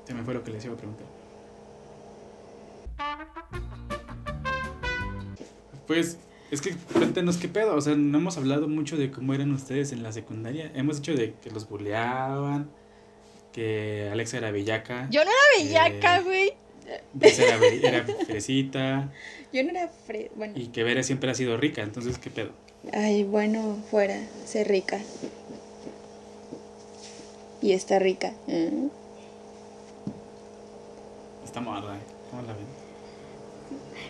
Se me fue lo que les iba a preguntar. Pues, es que cuéntenos qué pedo. O sea, no hemos hablado mucho de cómo eran ustedes en la secundaria. Hemos dicho de que los bulleaban, que Alexa era bellaca. Yo no era bellaca, güey. Era, era fresita. *laughs* Yo no era fre... Bueno. Y que Vera siempre ha sido rica. Entonces, ¿qué pedo? Ay, bueno, fuera. Sé rica. Y está rica. ¿eh? Está morra, ¿eh? ¿Cómo la ven?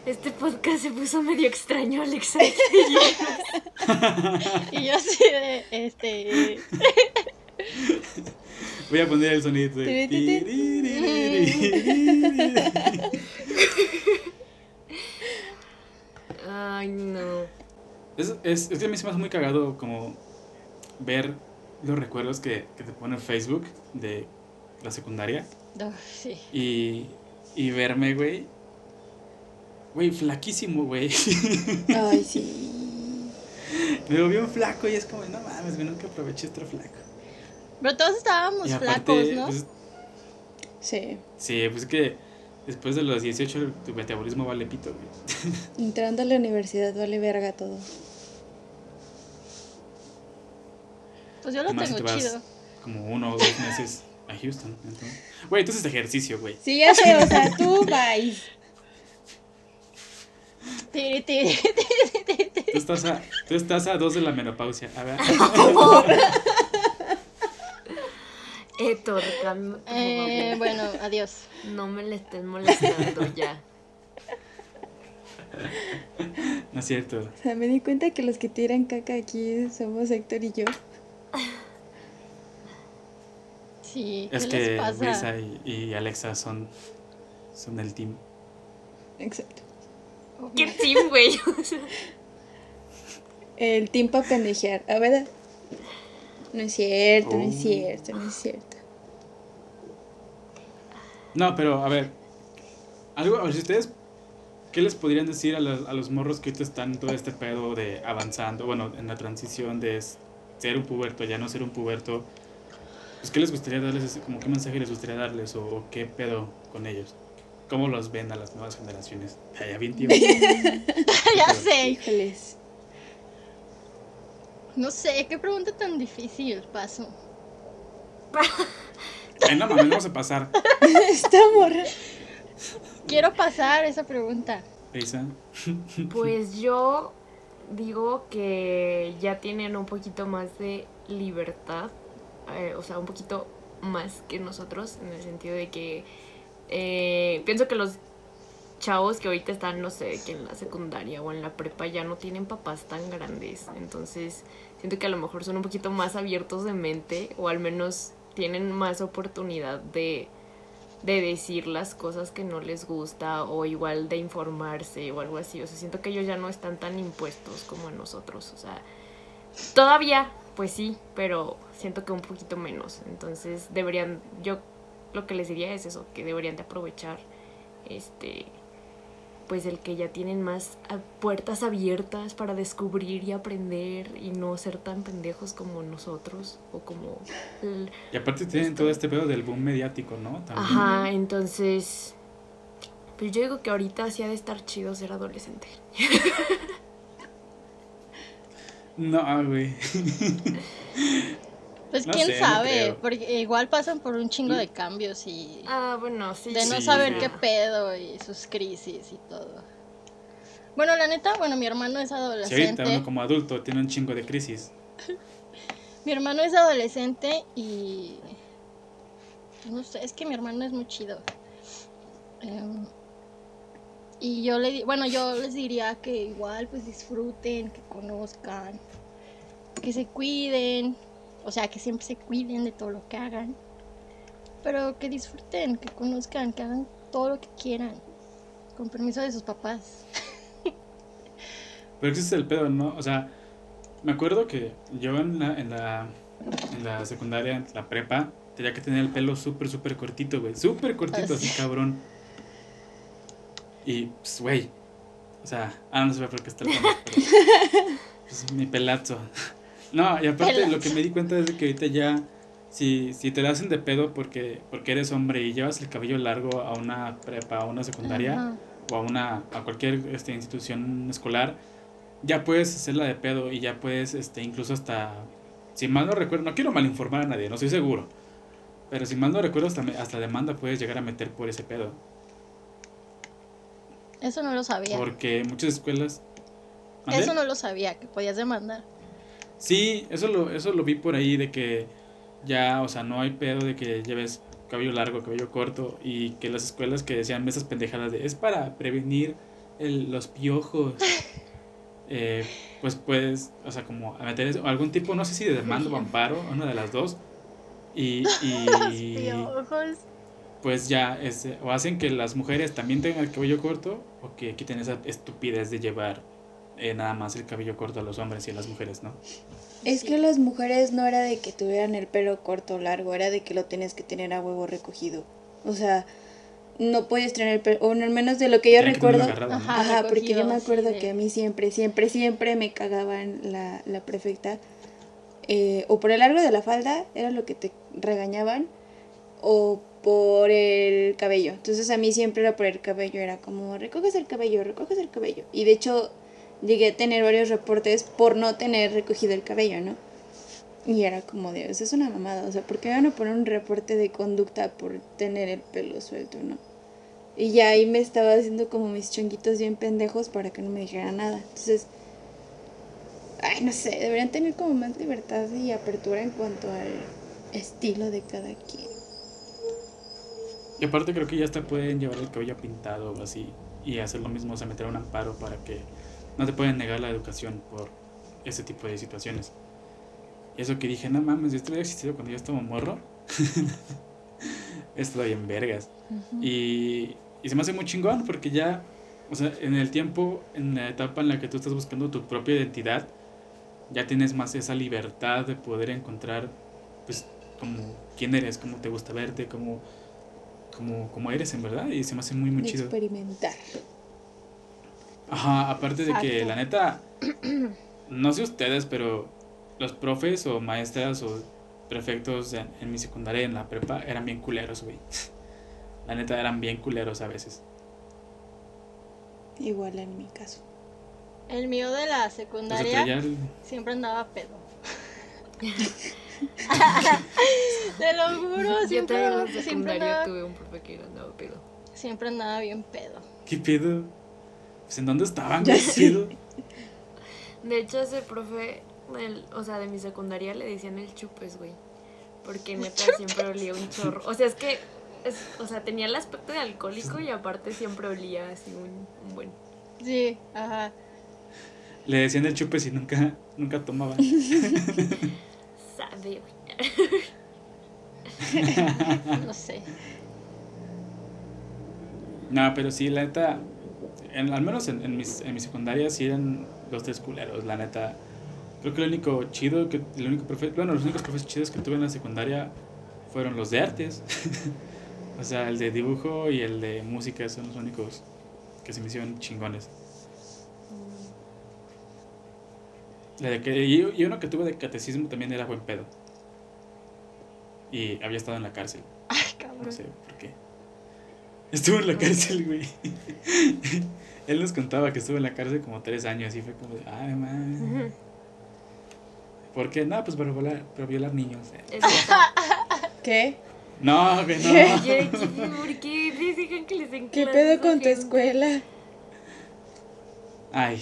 Este podcast se puso medio extraño, Alexa. *laughs* Y yo así de, este... *laughs* Voy a poner el sonido de... *laughs* Ay, no. Es, es, es que a mí se me hace muy cagado como ver los recuerdos que, que te pone Facebook de la secundaria sí. y, y verme, güey. Güey, flaquísimo, güey. Ay, sí. *laughs* Me veo bien flaco y es como, no mames, güey, nunca aproveché estar flaco. Pero todos estábamos aparte, flacos, ¿no? pues, Sí. sí, pues es que después de los 18 tu metabolismo vale pito, güey. *laughs* Entrando a la universidad vale verga todo. Pues yo lo Además, tengo te vas chido. como uno o dos meses a Houston. Entonces, güey, entonces ejercicio, güey. Sí, ya sé, o sea, tú *laughs* vais. *laughs* Tú estás a, tú estás a dos de la menopausia. A ver. Héctor, *laughs* Eh, favor. bueno, adiós. No me le estés molestando *laughs* ya. No es cierto. O sea, me di cuenta que los que tiran caca aquí somos Héctor y yo. Sí, ¿qué Es les que pasa? Brisa y, y Alexa son, son el team. Exacto. ¿Qué team, güey? El team para pendejear. A ver. No es cierto, no es Oh. cierto, no es cierto. No, pero a ver. Algo, a ver, si ustedes, ¿qué les podrían decir a los, a los morros que ahorita están todo este pedo de avanzando, bueno, en la transición de ser un puberto, ya no ser un puberto? Pues, ¿qué les gustaría darles, ese- como qué mensaje les gustaría darles o, o qué pedo con ellos? ¿Cómo los ven a las nuevas generaciones? Ya, ya bien, tío. *laughs* ya sé. Híjoles. No sé, qué pregunta tan difícil, paso. Ay, no mames, vamos a pasar. *laughs* Esta morra. Quiero pasar esa pregunta. Brisa. *laughs* Pues yo digo que ya tienen un poquito más de libertad, eh, o sea, un poquito más que nosotros, en el sentido de que eh, pienso que los chavos que ahorita están, no sé, que en la secundaria o en la prepa ya no tienen papás tan grandes, entonces siento que a lo mejor son un poquito más abiertos de mente o al menos tienen más oportunidad de de decir las cosas que no les gusta o igual de informarse o algo así. O sea, siento que ellos ya no están tan impuestos como nosotros. O sea, todavía, pues sí, pero siento que un poquito menos. Entonces deberían, yo lo que les diría es eso, que deberían de aprovechar este pues el que ya tienen más puertas abiertas para descubrir y aprender y no ser tan pendejos como nosotros o como el- Y aparte tienen todo este pedo del boom mediático, ¿no? También. Ajá, entonces. Pues yo digo que ahorita sí ha de estar chido ser adolescente. No, ah, güey. *laughs* Pues No quién sé, sabe, porque igual pasan por un chingo de cambios y Ah, bueno, sí. de no Sí, saber sí. qué pedo y sus crisis y todo. Bueno, la neta, bueno, mi hermano es adolescente. ahorita uno como adulto tiene un chingo de crisis. *laughs* Mi hermano es adolescente y. No sé, es que mi hermano es muy chido. Em, y yo le di- bueno, yo les diría que igual pues disfruten, que conozcan, que se cuiden, o sea, que siempre se cuiden de todo lo que hagan. Pero que disfruten, que conozcan, que hagan todo lo que quieran, con permiso de sus papás. Pero existe el pedo, ¿no? O sea, me acuerdo que yo en la, en la, en la secundaria, en la prepa, tenía que tener el pelo súper, súper cortito, güey. Súper cortito, así sí. *laughs* cabrón. Y, pues, güey. O sea, ah, no se ve por qué está el pero, Pues mi pelazo. No, y aparte lo que me di cuenta es de que ahorita ya, si, si te la hacen de pedo porque, porque eres hombre y llevas el cabello largo a una prepa, a una secundaria, Ajá. o a una a cualquier este, institución escolar, ya puedes hacerla de pedo y ya puedes este incluso hasta si mal no recuerdo, no quiero malinformar a nadie, no estoy seguro. Pero si mal no recuerdo hasta, hasta demanda puedes llegar a meter por ese pedo, Eso no lo sabía. porque muchas escuelas. Eso no lo sabía, que podías demandar. Sí, eso lo eso lo vi por ahí de que ya, o sea, no hay pedo de que lleves cabello largo, cabello corto y que las escuelas que decían esas pendejadas de es para prevenir el- los piojos. *laughs* eh, pues puedes, o sea, como a meter eso- algún tipo, no sé si de demanda o amparo, una de las dos. Y, y *laughs* Piojos. pues ya, este, o hacen que las mujeres también tengan el cabello corto o que quiten esa estupidez de llevar eh, nada más el cabello corto a los hombres y a las mujeres, ¿no? Es que las mujeres no era de que tuvieran el pelo corto o largo, era de que lo tenías que tener a huevo recogido. O sea, no puedes tener el pelo, o al menos de lo que yo que recuerdo. agarrado, ¿no? Ajá. Ajá, porque yo me acuerdo sí, que a mí siempre, siempre, siempre me cagaban la, la prefecta eh, o por el largo de la falda, era lo que te regañaban, o por el cabello. Entonces a mí siempre era por el cabello, era como, recoges el cabello, recoges el cabello. Y de hecho llegué a tener varios reportes por no tener recogido el cabello, ¿no? Y era como, Dios, es una mamada, o sea, ¿por qué van a poner un reporte de conducta por tener el pelo suelto, no? Y ya ahí me estaba haciendo como mis chonguitos bien pendejos para que no me dijera nada. Entonces, ay, no sé, deberían tener como más libertad y apertura en cuanto al estilo de cada quien. Y aparte creo que ya hasta pueden llevar el cabello pintado o así y hacer lo mismo, o sea, meter un amparo para que no te pueden negar la educación por ese tipo de situaciones. Y eso que dije, no mames, esto hubiera existido cuando yo estaba morro. *laughs* esto bien vergas. y, y se me hace muy chingón porque ya, o sea, en el tiempo, en la etapa en la que tú estás buscando tu propia identidad, ya tienes más esa libertad de poder encontrar, pues, como quién eres, cómo te gusta verte, cómo, cómo, cómo eres en verdad. Y se me hace muy, muy De chido. experimentar. Ajá, aparte de que la neta, *clears throat* no sé ustedes, pero los profes o maestras o prefectos en, en mi secundaria y en la prepa eran bien culeros, güey. *laughs* La neta eran bien culeros a veces. Igual en mi caso. El mío de la secundaria el- siempre andaba pedo. *laughs* *laughs* Te lo juro, Yo siempre, siempre, secundaria andaba, tuve un profe que andaba pedo. siempre andaba bien pedo. ¿Qué pedo? Pues en dónde estaban, pedo? De hecho, ese profe, del- o sea, de mi secundaria le decían el chupes, güey. Porque neta siempre olía un chorro. O sea, es que, es- o sea, tenía el aspecto de alcohólico y aparte siempre olía así un, un buen. Sí, ajá. Le decían el chupes y nunca, nunca tomaban. Sabe, güey. *laughs* No sé. No, pero sí, la neta, en- al menos en, en, mis, en mi secundaria sí eran los tres culeros, la neta. Creo que lo único chido, que el único profe, bueno, los únicos profes chidos que tuve en la secundaria fueron los de artes. *laughs* o sea, el de dibujo y el de música son los únicos que se me hicieron chingones. La de que, y, y uno que tuve de catecismo también era buen pedo. Y había estado en la cárcel. Ay, cabrón. No sé. Estuvo en la cárcel, güey. *laughs* Él nos contaba que estuvo en la cárcel como tres años y fue como de, ay, man. Ujú. ¿Por qué? No, pues para violar, para violar niños. eh. *laughs* ¿Qué? No, güey, no. *laughs* Oye, ¿por qué les que les den ¿Qué clases pedo con tu escuela? Ay,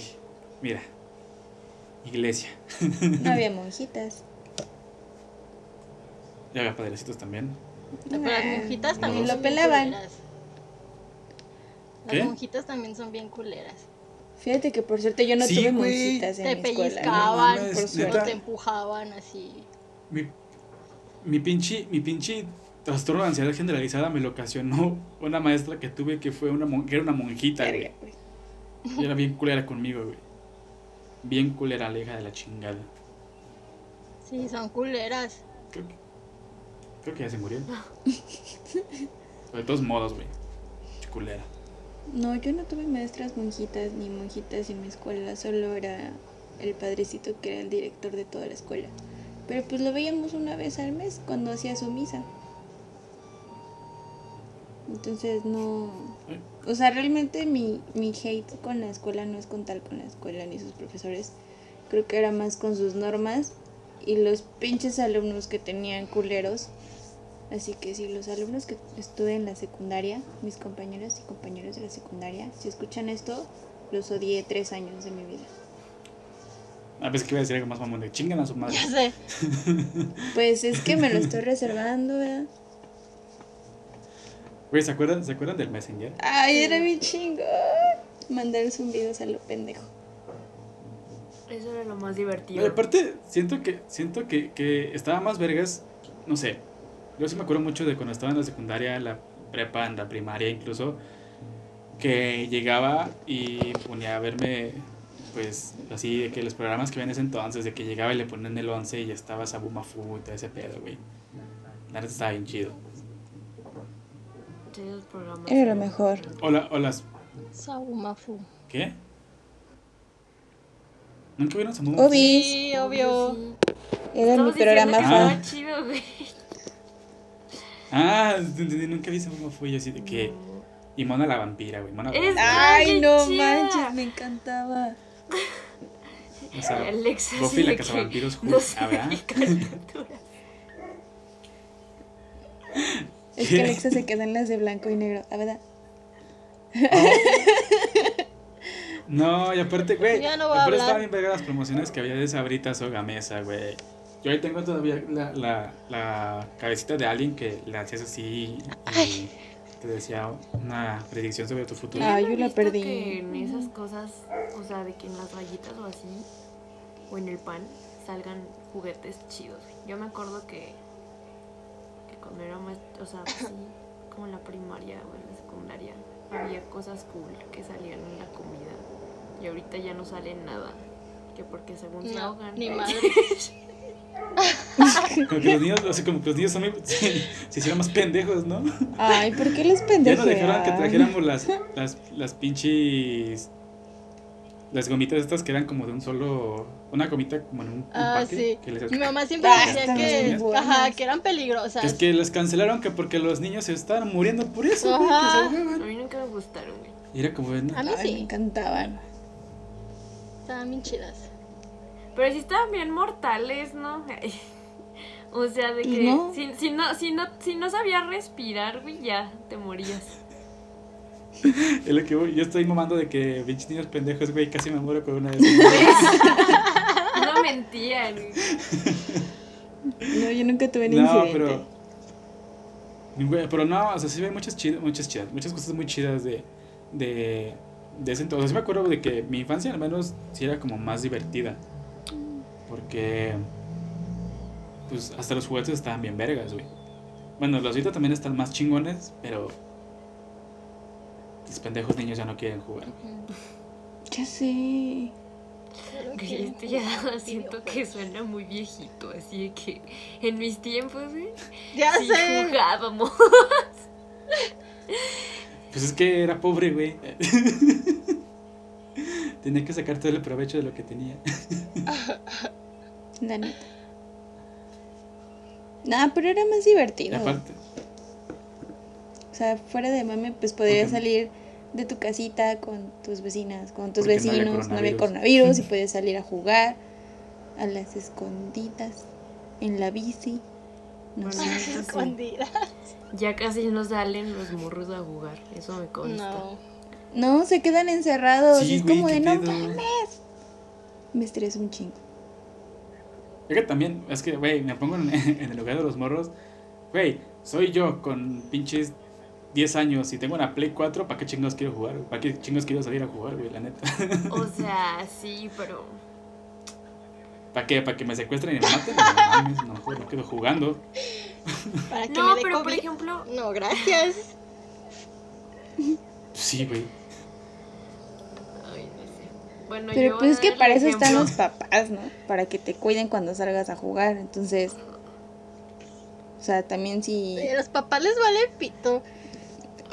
mira. Iglesia. No había monjitas. Ya había padrecitos también. Pero las Ah, monjitas no. también Lo son bien pelaban. Las monjitas también son bien culeras. Fíjate que por suerte yo no Sí, tuve güey. monjitas en Te mi escuela. pellizcaban, por neta. te empujaban así. Mi, mi pinche, mi pinche trastorno de ansiedad generalizada me lo ocasionó una maestra que tuve que fue una mon- que era una monjita, güey. Y era bien culera conmigo, güey. Bien culera, la hija de la chingada. Sí, son culeras. Creo que, creo que ya se murió. *laughs* De todos modos, güey. Culera. No, yo no tuve maestras monjitas ni monjitas en mi escuela, solo era el padrecito que era el director de toda la escuela. Pero pues lo veíamos una vez al mes cuando hacía su misa. Entonces no... O sea, realmente mi, mi hate con la escuela no es con tal con la escuela ni sus profesores. Creo que era más con sus normas y los pinches alumnos que tenían culeros. Así que si los alumnos que estuve en la secundaria, mis compañeros y compañeros de la secundaria, si escuchan esto, los odié tres años de mi vida. A veces que iba a decir algo más mamón de chingan a su madre. Ya sé. *laughs* Pues es que me lo estoy reservando, ¿verdad? Güey, ¿se acuerdan, ¿se acuerdan del Messenger? Ay, era mi chingón. Mandar zumbidos a lo pendejo. Eso era lo más divertido. aparte, siento que, siento que, que estaba más vergas, no sé. Yo sí me acuerdo mucho de cuando estaba en la secundaria, en la prepa, en la primaria incluso, que llegaba y ponía a verme, pues, así, de que los programas que ven en ese entonces, de que llegaba y le ponían el 11 y ya estaba Sabu Mafu y todo ese pedo, güey. La neta estaba bien chido. Sí, esos programas. Era mejor. O, la- o las, Saumafu. ¿qué? ¿Nunca vieron Sabu Obi. Sí, obvio. Era mi programa que Ah. fan. estaba chido, güey. Ah, nunca vi cómo fue yo así de que. Y Mona la vampira, güey. Mona la Es- vampira. Ay, no chida. manches, me encantaba. O sea, Alexa, Buffy la que Hulk, no sé ah. Es que Alexa se queda en las de blanco y negro, ¿a verdad? No, y aparte, güey. Ya no voy a aparte estaban bien vergas las promociones que había de Sabritas o Gamesa, güey. Yo ahí tengo todavía la, la, la cabecita de alguien que le hacías así y te decía una predicción sobre tu futuro. Ah, yo la perdí. que en esas cosas, o sea, de que en las galletas o así, o en el pan, salgan juguetes chidos. Yo me acuerdo que, que cuando era más, o sea, así, como en la primaria o en la secundaria, había cosas cool que salían en la comida. Y ahorita ya no sale nada. Que porque según se ahogan. ni *laughs* madre. *laughs* Como que los niños, o sea, como que los niños son muy- se, se hicieron más pendejos, ¿no? Ay, ¿por qué les *laughs* Ya pendejean? no dejaron que trajéramos las, las, las pinches. Las gomitas estas que eran como de un solo. Una gomita como en un, un Ah, paque. sí. Que les Mi mamá siempre Ah, decía que, ajá, eran peligrosas. es que les cancelaron que porque los niños se estaban muriendo por eso, güey, que se Ajá. A mí nunca me gustaron, güey. Y era como, ven, A mí Ay, me sí, encantaban. estaban bien chidas. Pero sí estaban bien mortales, ¿no? *laughs* O sea, de que no. Si, si no, si no, si no sabías respirar, güey, ya te morías. *laughs* es lo que voy. Yo estoy mamando de que pinches niños pendejos, güey, casi me muero con una de *laughs* esas. No mentían. güey. No, yo nunca tuve un no, incidente. pero. Pero no, o sea, sí hay muchas chidas, muchas chidas, muchas cosas muy chidas de. de. de ese entonces. O sea, sí me acuerdo de que mi infancia al menos sí era como más divertida. Porque. Pues hasta los juguetes estaban bien vergas, güey. Bueno, los ahorita también están más chingones, pero. Los pendejos niños ya no quieren jugar. Ya sé. Güey, esto ya *laughs* siento que suena muy viejito, así de que en mis tiempos, güey, Ya sí sé. jugábamos. Pues es que era pobre, güey. *laughs* Tenía que sacar todo el provecho de lo que tenía. *laughs* La neta. Nah, pero era más Y divertido. aparte, O sea, fuera de mame, pues podrías salir de tu casita con tus vecinas, con tus Porque no había vecinos, no había coronavirus. y *laughs* puedes salir a jugar a las escondidas en la bici. No Bueno, sé. sí. Escondida. Ya casi no salen los morros a jugar, eso me consta. No. No, se quedan encerrados. Sí, es güey, como de no mames. Me estreso un chingo. Es que también, es que, güey, me pongo en, *laughs* en el lugar de los morros. Güey, soy yo con pinches 10 años y tengo una Play 4, ¿para qué chingos quiero jugar? ¿Para qué chingos quiero salir a jugar, güey? La neta. *laughs* O sea, sí, pero ¿Para qué? ¿Para que me secuestren y me maten? No no, no quedo jugando. *laughs* Para que no, me pero por COVID. ejemplo, No, gracias. Sí, güey. Bueno, Pero yo pues es que para eso están los papás, ¿no? Para que te cuiden cuando salgas a jugar. Entonces, o sea, también si... A los papás les vale pito.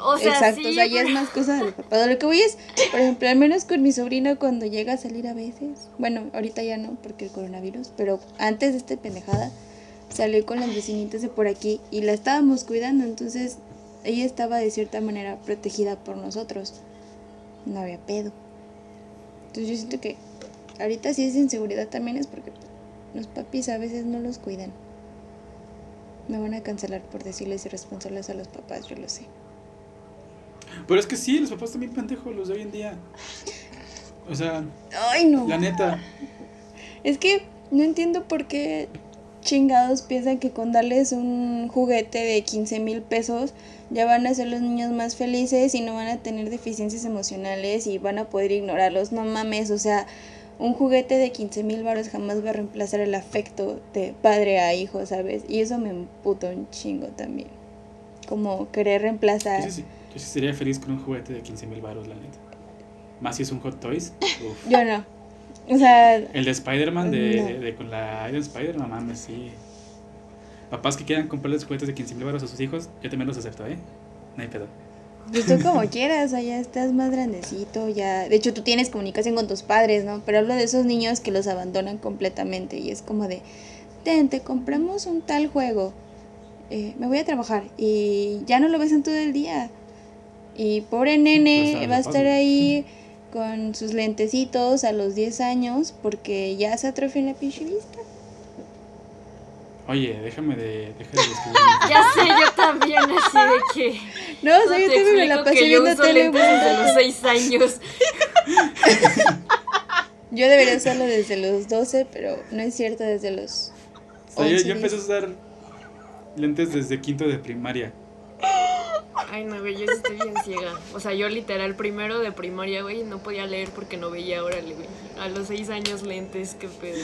O sea, Exacto, sí, o sea, ya es más cosa de los *laughs* papás. Lo que voy es, por ejemplo, al menos con mi sobrina cuando llega a salir a veces, bueno, ahorita ya no porque el coronavirus, pero antes de esta pendejada salió con las vecinitas de por aquí y la estábamos cuidando, entonces ella estaba de cierta manera protegida por nosotros. No había pedo. Entonces yo siento que ahorita si es inseguridad también es porque los papis a veces no los cuidan. Me van a cancelar por decirles irresponsables a los papás, yo lo sé. Pero es que sí, los papás también pendejos, los de hoy en día. O sea, Ay, no. la neta. Es que no entiendo por qué chingados piensan que con darles un juguete de 15 mil pesos ya van a ser los niños más felices y no van a tener deficiencias emocionales y van a poder ignorarlos. No mames, o sea, un juguete de 15 mil baros jamás va a reemplazar el afecto de padre a hijo, ¿sabes? Y eso me emputa un chingo también. Como querer reemplazar. Yo sí, yo sí sería feliz con un juguete de 15 mil baros, la neta. Más si es un Hot Toys. Uf. Yo no. O sea, El de Spider-Man, de, No. de- de con la Iron Spider, no mames, sí. Papás que quieran comprarles juguetes de 15 mil baros a sus hijos, yo también los acepto, ¿eh? No hay pedo. Pues tú como quieras, o sea, ya estás más grandecito, ya... De hecho, tú tienes comunicación con tus padres, ¿no? Pero hablo de esos niños que los abandonan completamente y es como de... ten, te compramos un tal juego, eh, me voy a trabajar y ya no lo ves en todo el día. Y pobre nene pues, va a estar ahí *laughs* con sus lentecitos a los 10 años porque ya se atrofia la pinche vista. Oye, déjame de, deja de describir. *laughs* Ya sé, yo también, así de que. No, o ¿cómo sea, yo te también me la explico pasé que yo viendo uso tele. lentes *laughs* desde los 6 años. Yo debería usarlo desde los 12, pero no es cierto desde los O sea, yo, 11, yo empecé a usar lentes desde quinto de primaria. Ay, no, güey, yo estoy bien ciega. O sea, yo literal primero de primaria, güey, no podía leer porque no veía, órale, güey. A los 6 años lentes, qué pedo.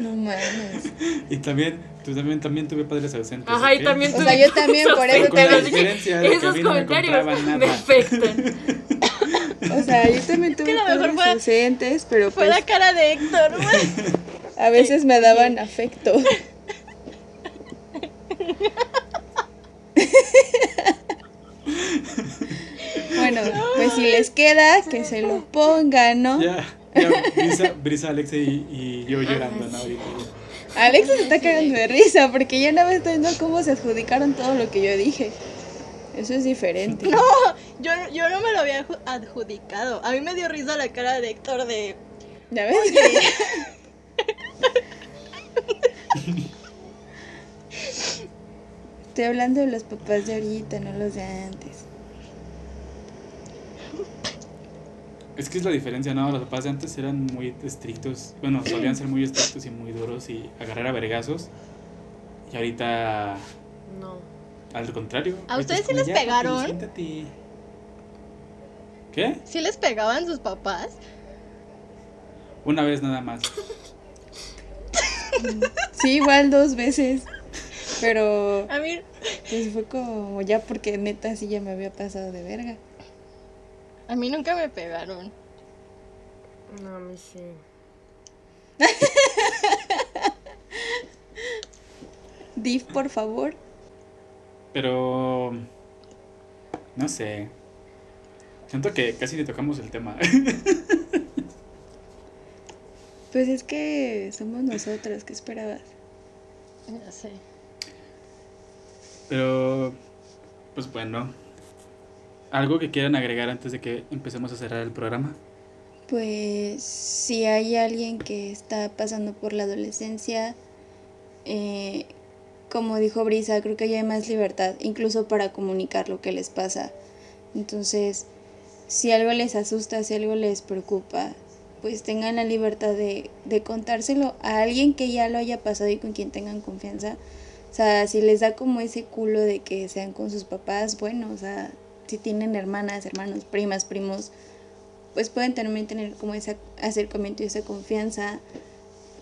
No mames. *laughs* Y también, tú también, también tuve padres ausentes. Ajá, y también O tuve sea, yo también, por eso Con la te comentarios. diferencia de que Esos mí no me comentarios nada. me afectan. *laughs* O sea, yo también tuve que lo mejor padres fue- ausentes, pero Fue pues la cara de Héctor, güey. a veces me daban afecto. *laughs* Bueno, pues si les queda, que se lo pongan, ¿no? Ya, ya, Brisa, Brisa Alexa y, y yo llorando, ¿no? Ahorita. Alex se está cagando de risa porque ya no me estoy viendo cómo se adjudicaron todo lo que yo dije. Eso es diferente. No, yo, yo no me lo había adju- adjudicado. A mí me dio risa la cara de Héctor de. ¿Ya ves? *laughs* *laughs* Estoy hablando de los papás de ahorita, no los de antes. Es que es la diferencia, ¿no? Los papás de antes eran muy estrictos. Bueno, *clears throat* solían ser muy estrictos y muy duros y agarrar a vergazos. Y ahorita, No. al contrario. ¿A ahorita ustedes es sí les "Ya, papi, pegaron?" siéntate". ¿Qué? ¿Sí les pegaban sus papás? Una vez nada más. *laughs* Sí, igual dos veces. Pero A mí, pues fue como ya porque neta sí ya me había pasado de verga. A mí nunca me pegaron. No, a mí sí. *laughs* Div, por favor. Pero. No sé. Siento que casi le tocamos el tema. *laughs* Pues es que somos nosotras, ¿qué esperabas? Ya sé. Pero. Pues bueno. ¿Algo que quieran agregar antes de que empecemos a cerrar el programa? Pues si hay alguien que está pasando por la adolescencia, eh, como dijo Brisa, creo que ya hay más libertad, incluso para comunicar lo que les pasa. Entonces, si algo les asusta, si algo les preocupa, pues tengan la libertad de, de contárselo a alguien que ya lo haya pasado y con quien tengan confianza. O sea, si les da como ese culo de que sean con sus papás, bueno, o sea, si tienen hermanas, hermanos, primas, primos, pues pueden también tener como ese acercamiento y esa confianza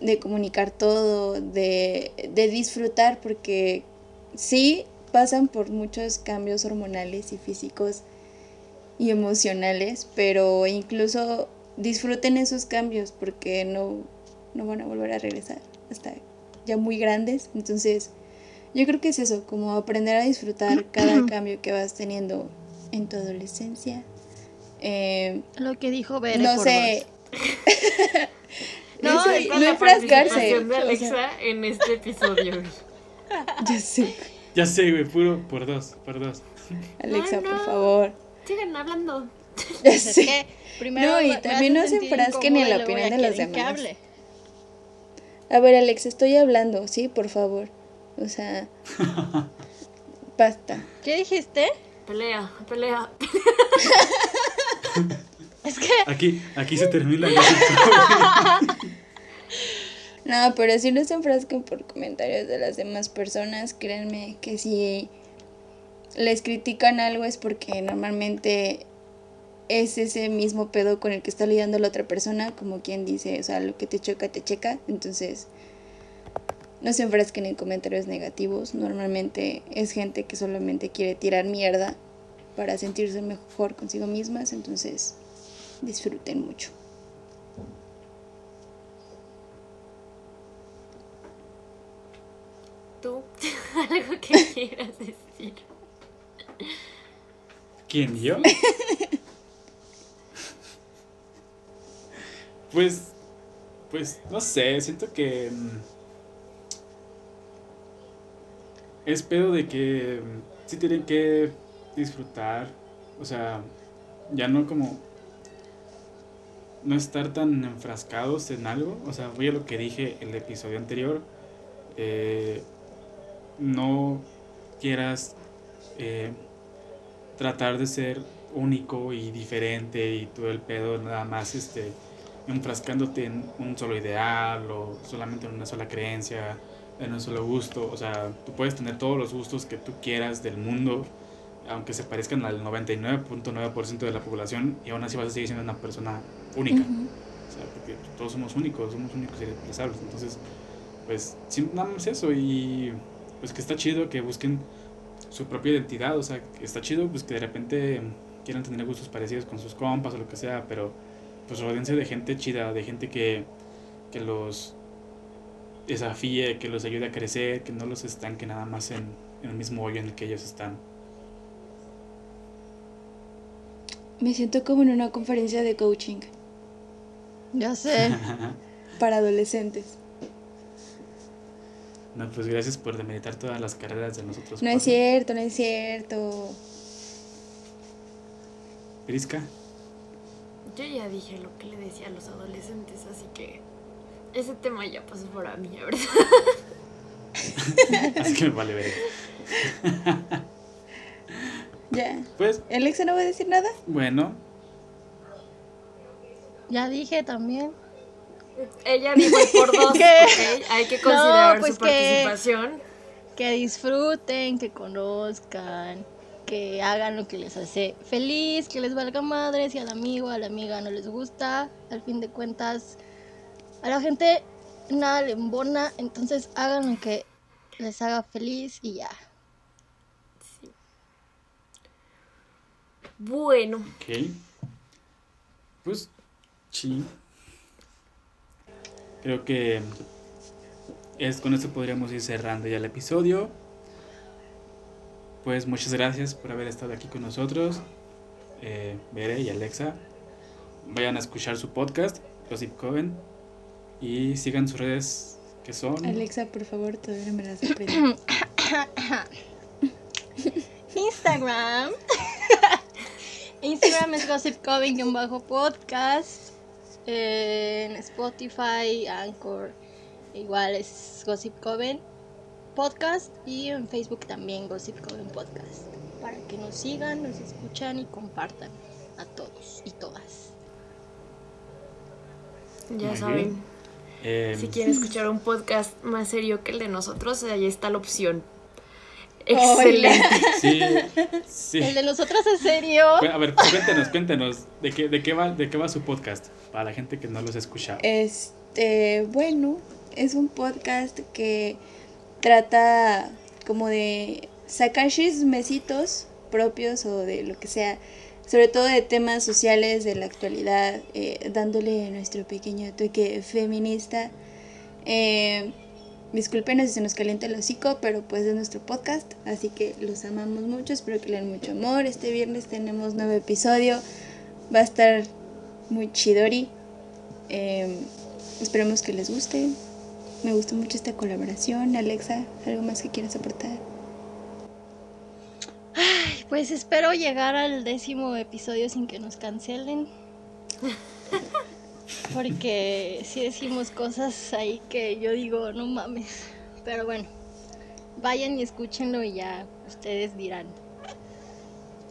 de comunicar todo, de, de disfrutar, porque sí pasan por muchos cambios hormonales y físicos y emocionales, pero incluso disfruten esos cambios porque no, no van a volver a regresar hasta ya muy grandes. Entonces, yo creo que es eso, como aprender a disfrutar cada *clears throat* cambio que vas teniendo en tu adolescencia. Eh, Lo que dijo Bere no por sé. *laughs* No, no, la enfrascarse. de o sea, Alexa en este episodio. *laughs* ya sé. Ya sé, güey, puro por dos, por dos. *laughs* Alexa, No, no. por favor. Sigan hablando. Ya Es sé. que primero No, y también no se enfrasquen en la opinión de los demás. hable. A ver, Alex, estoy hablando, ¿sí? Por favor. O sea, basta. ¿Qué dijiste? Pelea, pelea. *laughs* Es que Aquí, aquí se termina éxito. *laughs* No, pero si no se enfrasquen por comentarios de las demás personas, créanme que si les critican algo es porque normalmente es ese mismo pedo con el que está lidiando la otra persona, como quien dice, o sea, lo que te choca, te checa. Entonces, no se enfrasquen en comentarios negativos. Normalmente es gente que solamente quiere tirar mierda para sentirse mejor consigo mismas. Entonces, disfruten mucho. Tú, *laughs* algo que quieras decir. ¿Quién, yo? *laughs* Pues, pues, no sé, siento que... mm, es pedo de que sí tienen que disfrutar, o sea, ya no como no estar tan enfrascados en algo, o sea, voy a lo que dije en el episodio anterior, eh, no quieras eh, tratar de ser único y diferente y todo el pedo nada más este enfrascándote en un solo ideal o solamente en una sola creencia, en un solo gusto, o sea, tú puedes tener todos los gustos que tú quieras del mundo, aunque se parezcan al 99.9% de la población y aún así vas a seguir siendo una persona única. O sea, porque todos somos únicos, somos únicos y irreemplazables. Entonces, pues, nada más eso y pues que está chido que busquen su propia identidad, o sea, que está chido pues que de repente quieran tener gustos parecidos con sus compas o lo que sea, pero pues rodense de gente chida, de gente que, que los desafíe, que los ayude a crecer, que no los estanque nada más en, en el mismo hoyo en el que ellos están. Me siento como en una conferencia de coaching Ya sé. *laughs* para adolescentes. No, pues gracias por demeritar todas las carreras de nosotros. No es cierto, no es cierto. Prisca, Yo ya dije lo que le decía a los adolescentes, así que ese tema ya pasó por mí, la verdad. *laughs* así que me vale ver. *laughs* Ya. Pues ¿Alexa no va a decir nada? bueno, Ya dije también. Ella dijo el por dos, *laughs* ¿Qué? ¿ok? Hay que considerar No, pues su que- participación. Que disfruten, que conozcan, que hagan lo que les hace feliz, que les valga madre si al amigo, a la amiga no les gusta. Al fin de cuentas, a la gente nada le embona, entonces hagan lo que les haga feliz y ya. Sí. Bueno, ok. Pues, sí. Creo que es con esto podríamos ir cerrando ya el episodio. Pues muchas gracias por haber estado aquí con nosotros, eh, Bere y Alexa. Vayan a escuchar su podcast, Gossip Coven, y sigan sus redes que son. Alexa, por favor, todavía no me las. *coughs* Instagram. *coughs* Instagram es Gossip bajo podcast. En Spotify, Anchor, igual es Gossip Coven Podcast. Y en Facebook también Gossip Coven Podcast. Para que nos sigan, nos escuchan y compartan a todos y todas. ya Muy saben, bien. Eh, si quieren escuchar un podcast más serio que el de nosotros, ahí está la opción. Excelente. *laughs* sí, sí. El de nosotros es serio. A ver, cuéntenos, cuéntenos, ¿de qué, de, qué va, ¿de qué va su podcast? Para la gente que no los ha escuchado. Este, bueno, es un podcast que trata como de sacar chismecitos propios o de lo que sea, sobre todo de temas sociales de la actualidad, eh, dándole nuestro pequeño toque feminista. Eh, discúlpenos si se nos calienta el hocico, pero pues es nuestro podcast, así que los amamos mucho, espero que le den mucho amor. Este viernes tenemos nuevo episodio, va a estar muy chidori. Eh, esperemos que les guste. Me gustó mucho esta colaboración. Alexa, ¿algo más que quieras aportar? Pues espero llegar al décimo episodio sin que nos cancelen. Porque si decimos cosas ahí que yo digo, no mames. Pero bueno, vayan y escúchenlo y ya ustedes dirán.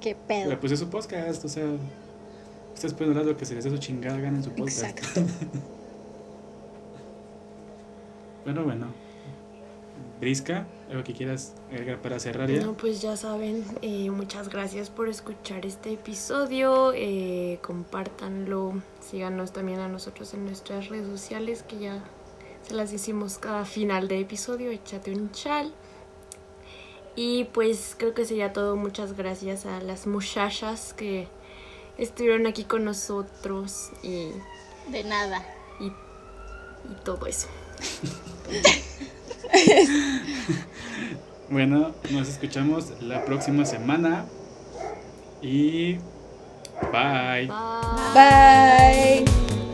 ¿Qué Pero pedo? pues es su podcast, o sea, ustedes pueden hablar lo que se les dé su chingada gana en su podcast. Exacto. *laughs* Bueno, bueno. Brisca, algo que quieras agregar para cerrar ya. No, pues ya saben, eh, muchas gracias por escuchar este episodio. eh, compártanlo, síganos también a nosotros en nuestras redes sociales que ya se las hicimos cada final de episodio. Échate un chal. Y pues creo que sería todo. Muchas gracias a las muchachas que estuvieron aquí con nosotros y, De nada. y, y todo eso. *laughs* *laughs* Bueno, nos escuchamos la próxima semana. Y bye. Bye. Bye.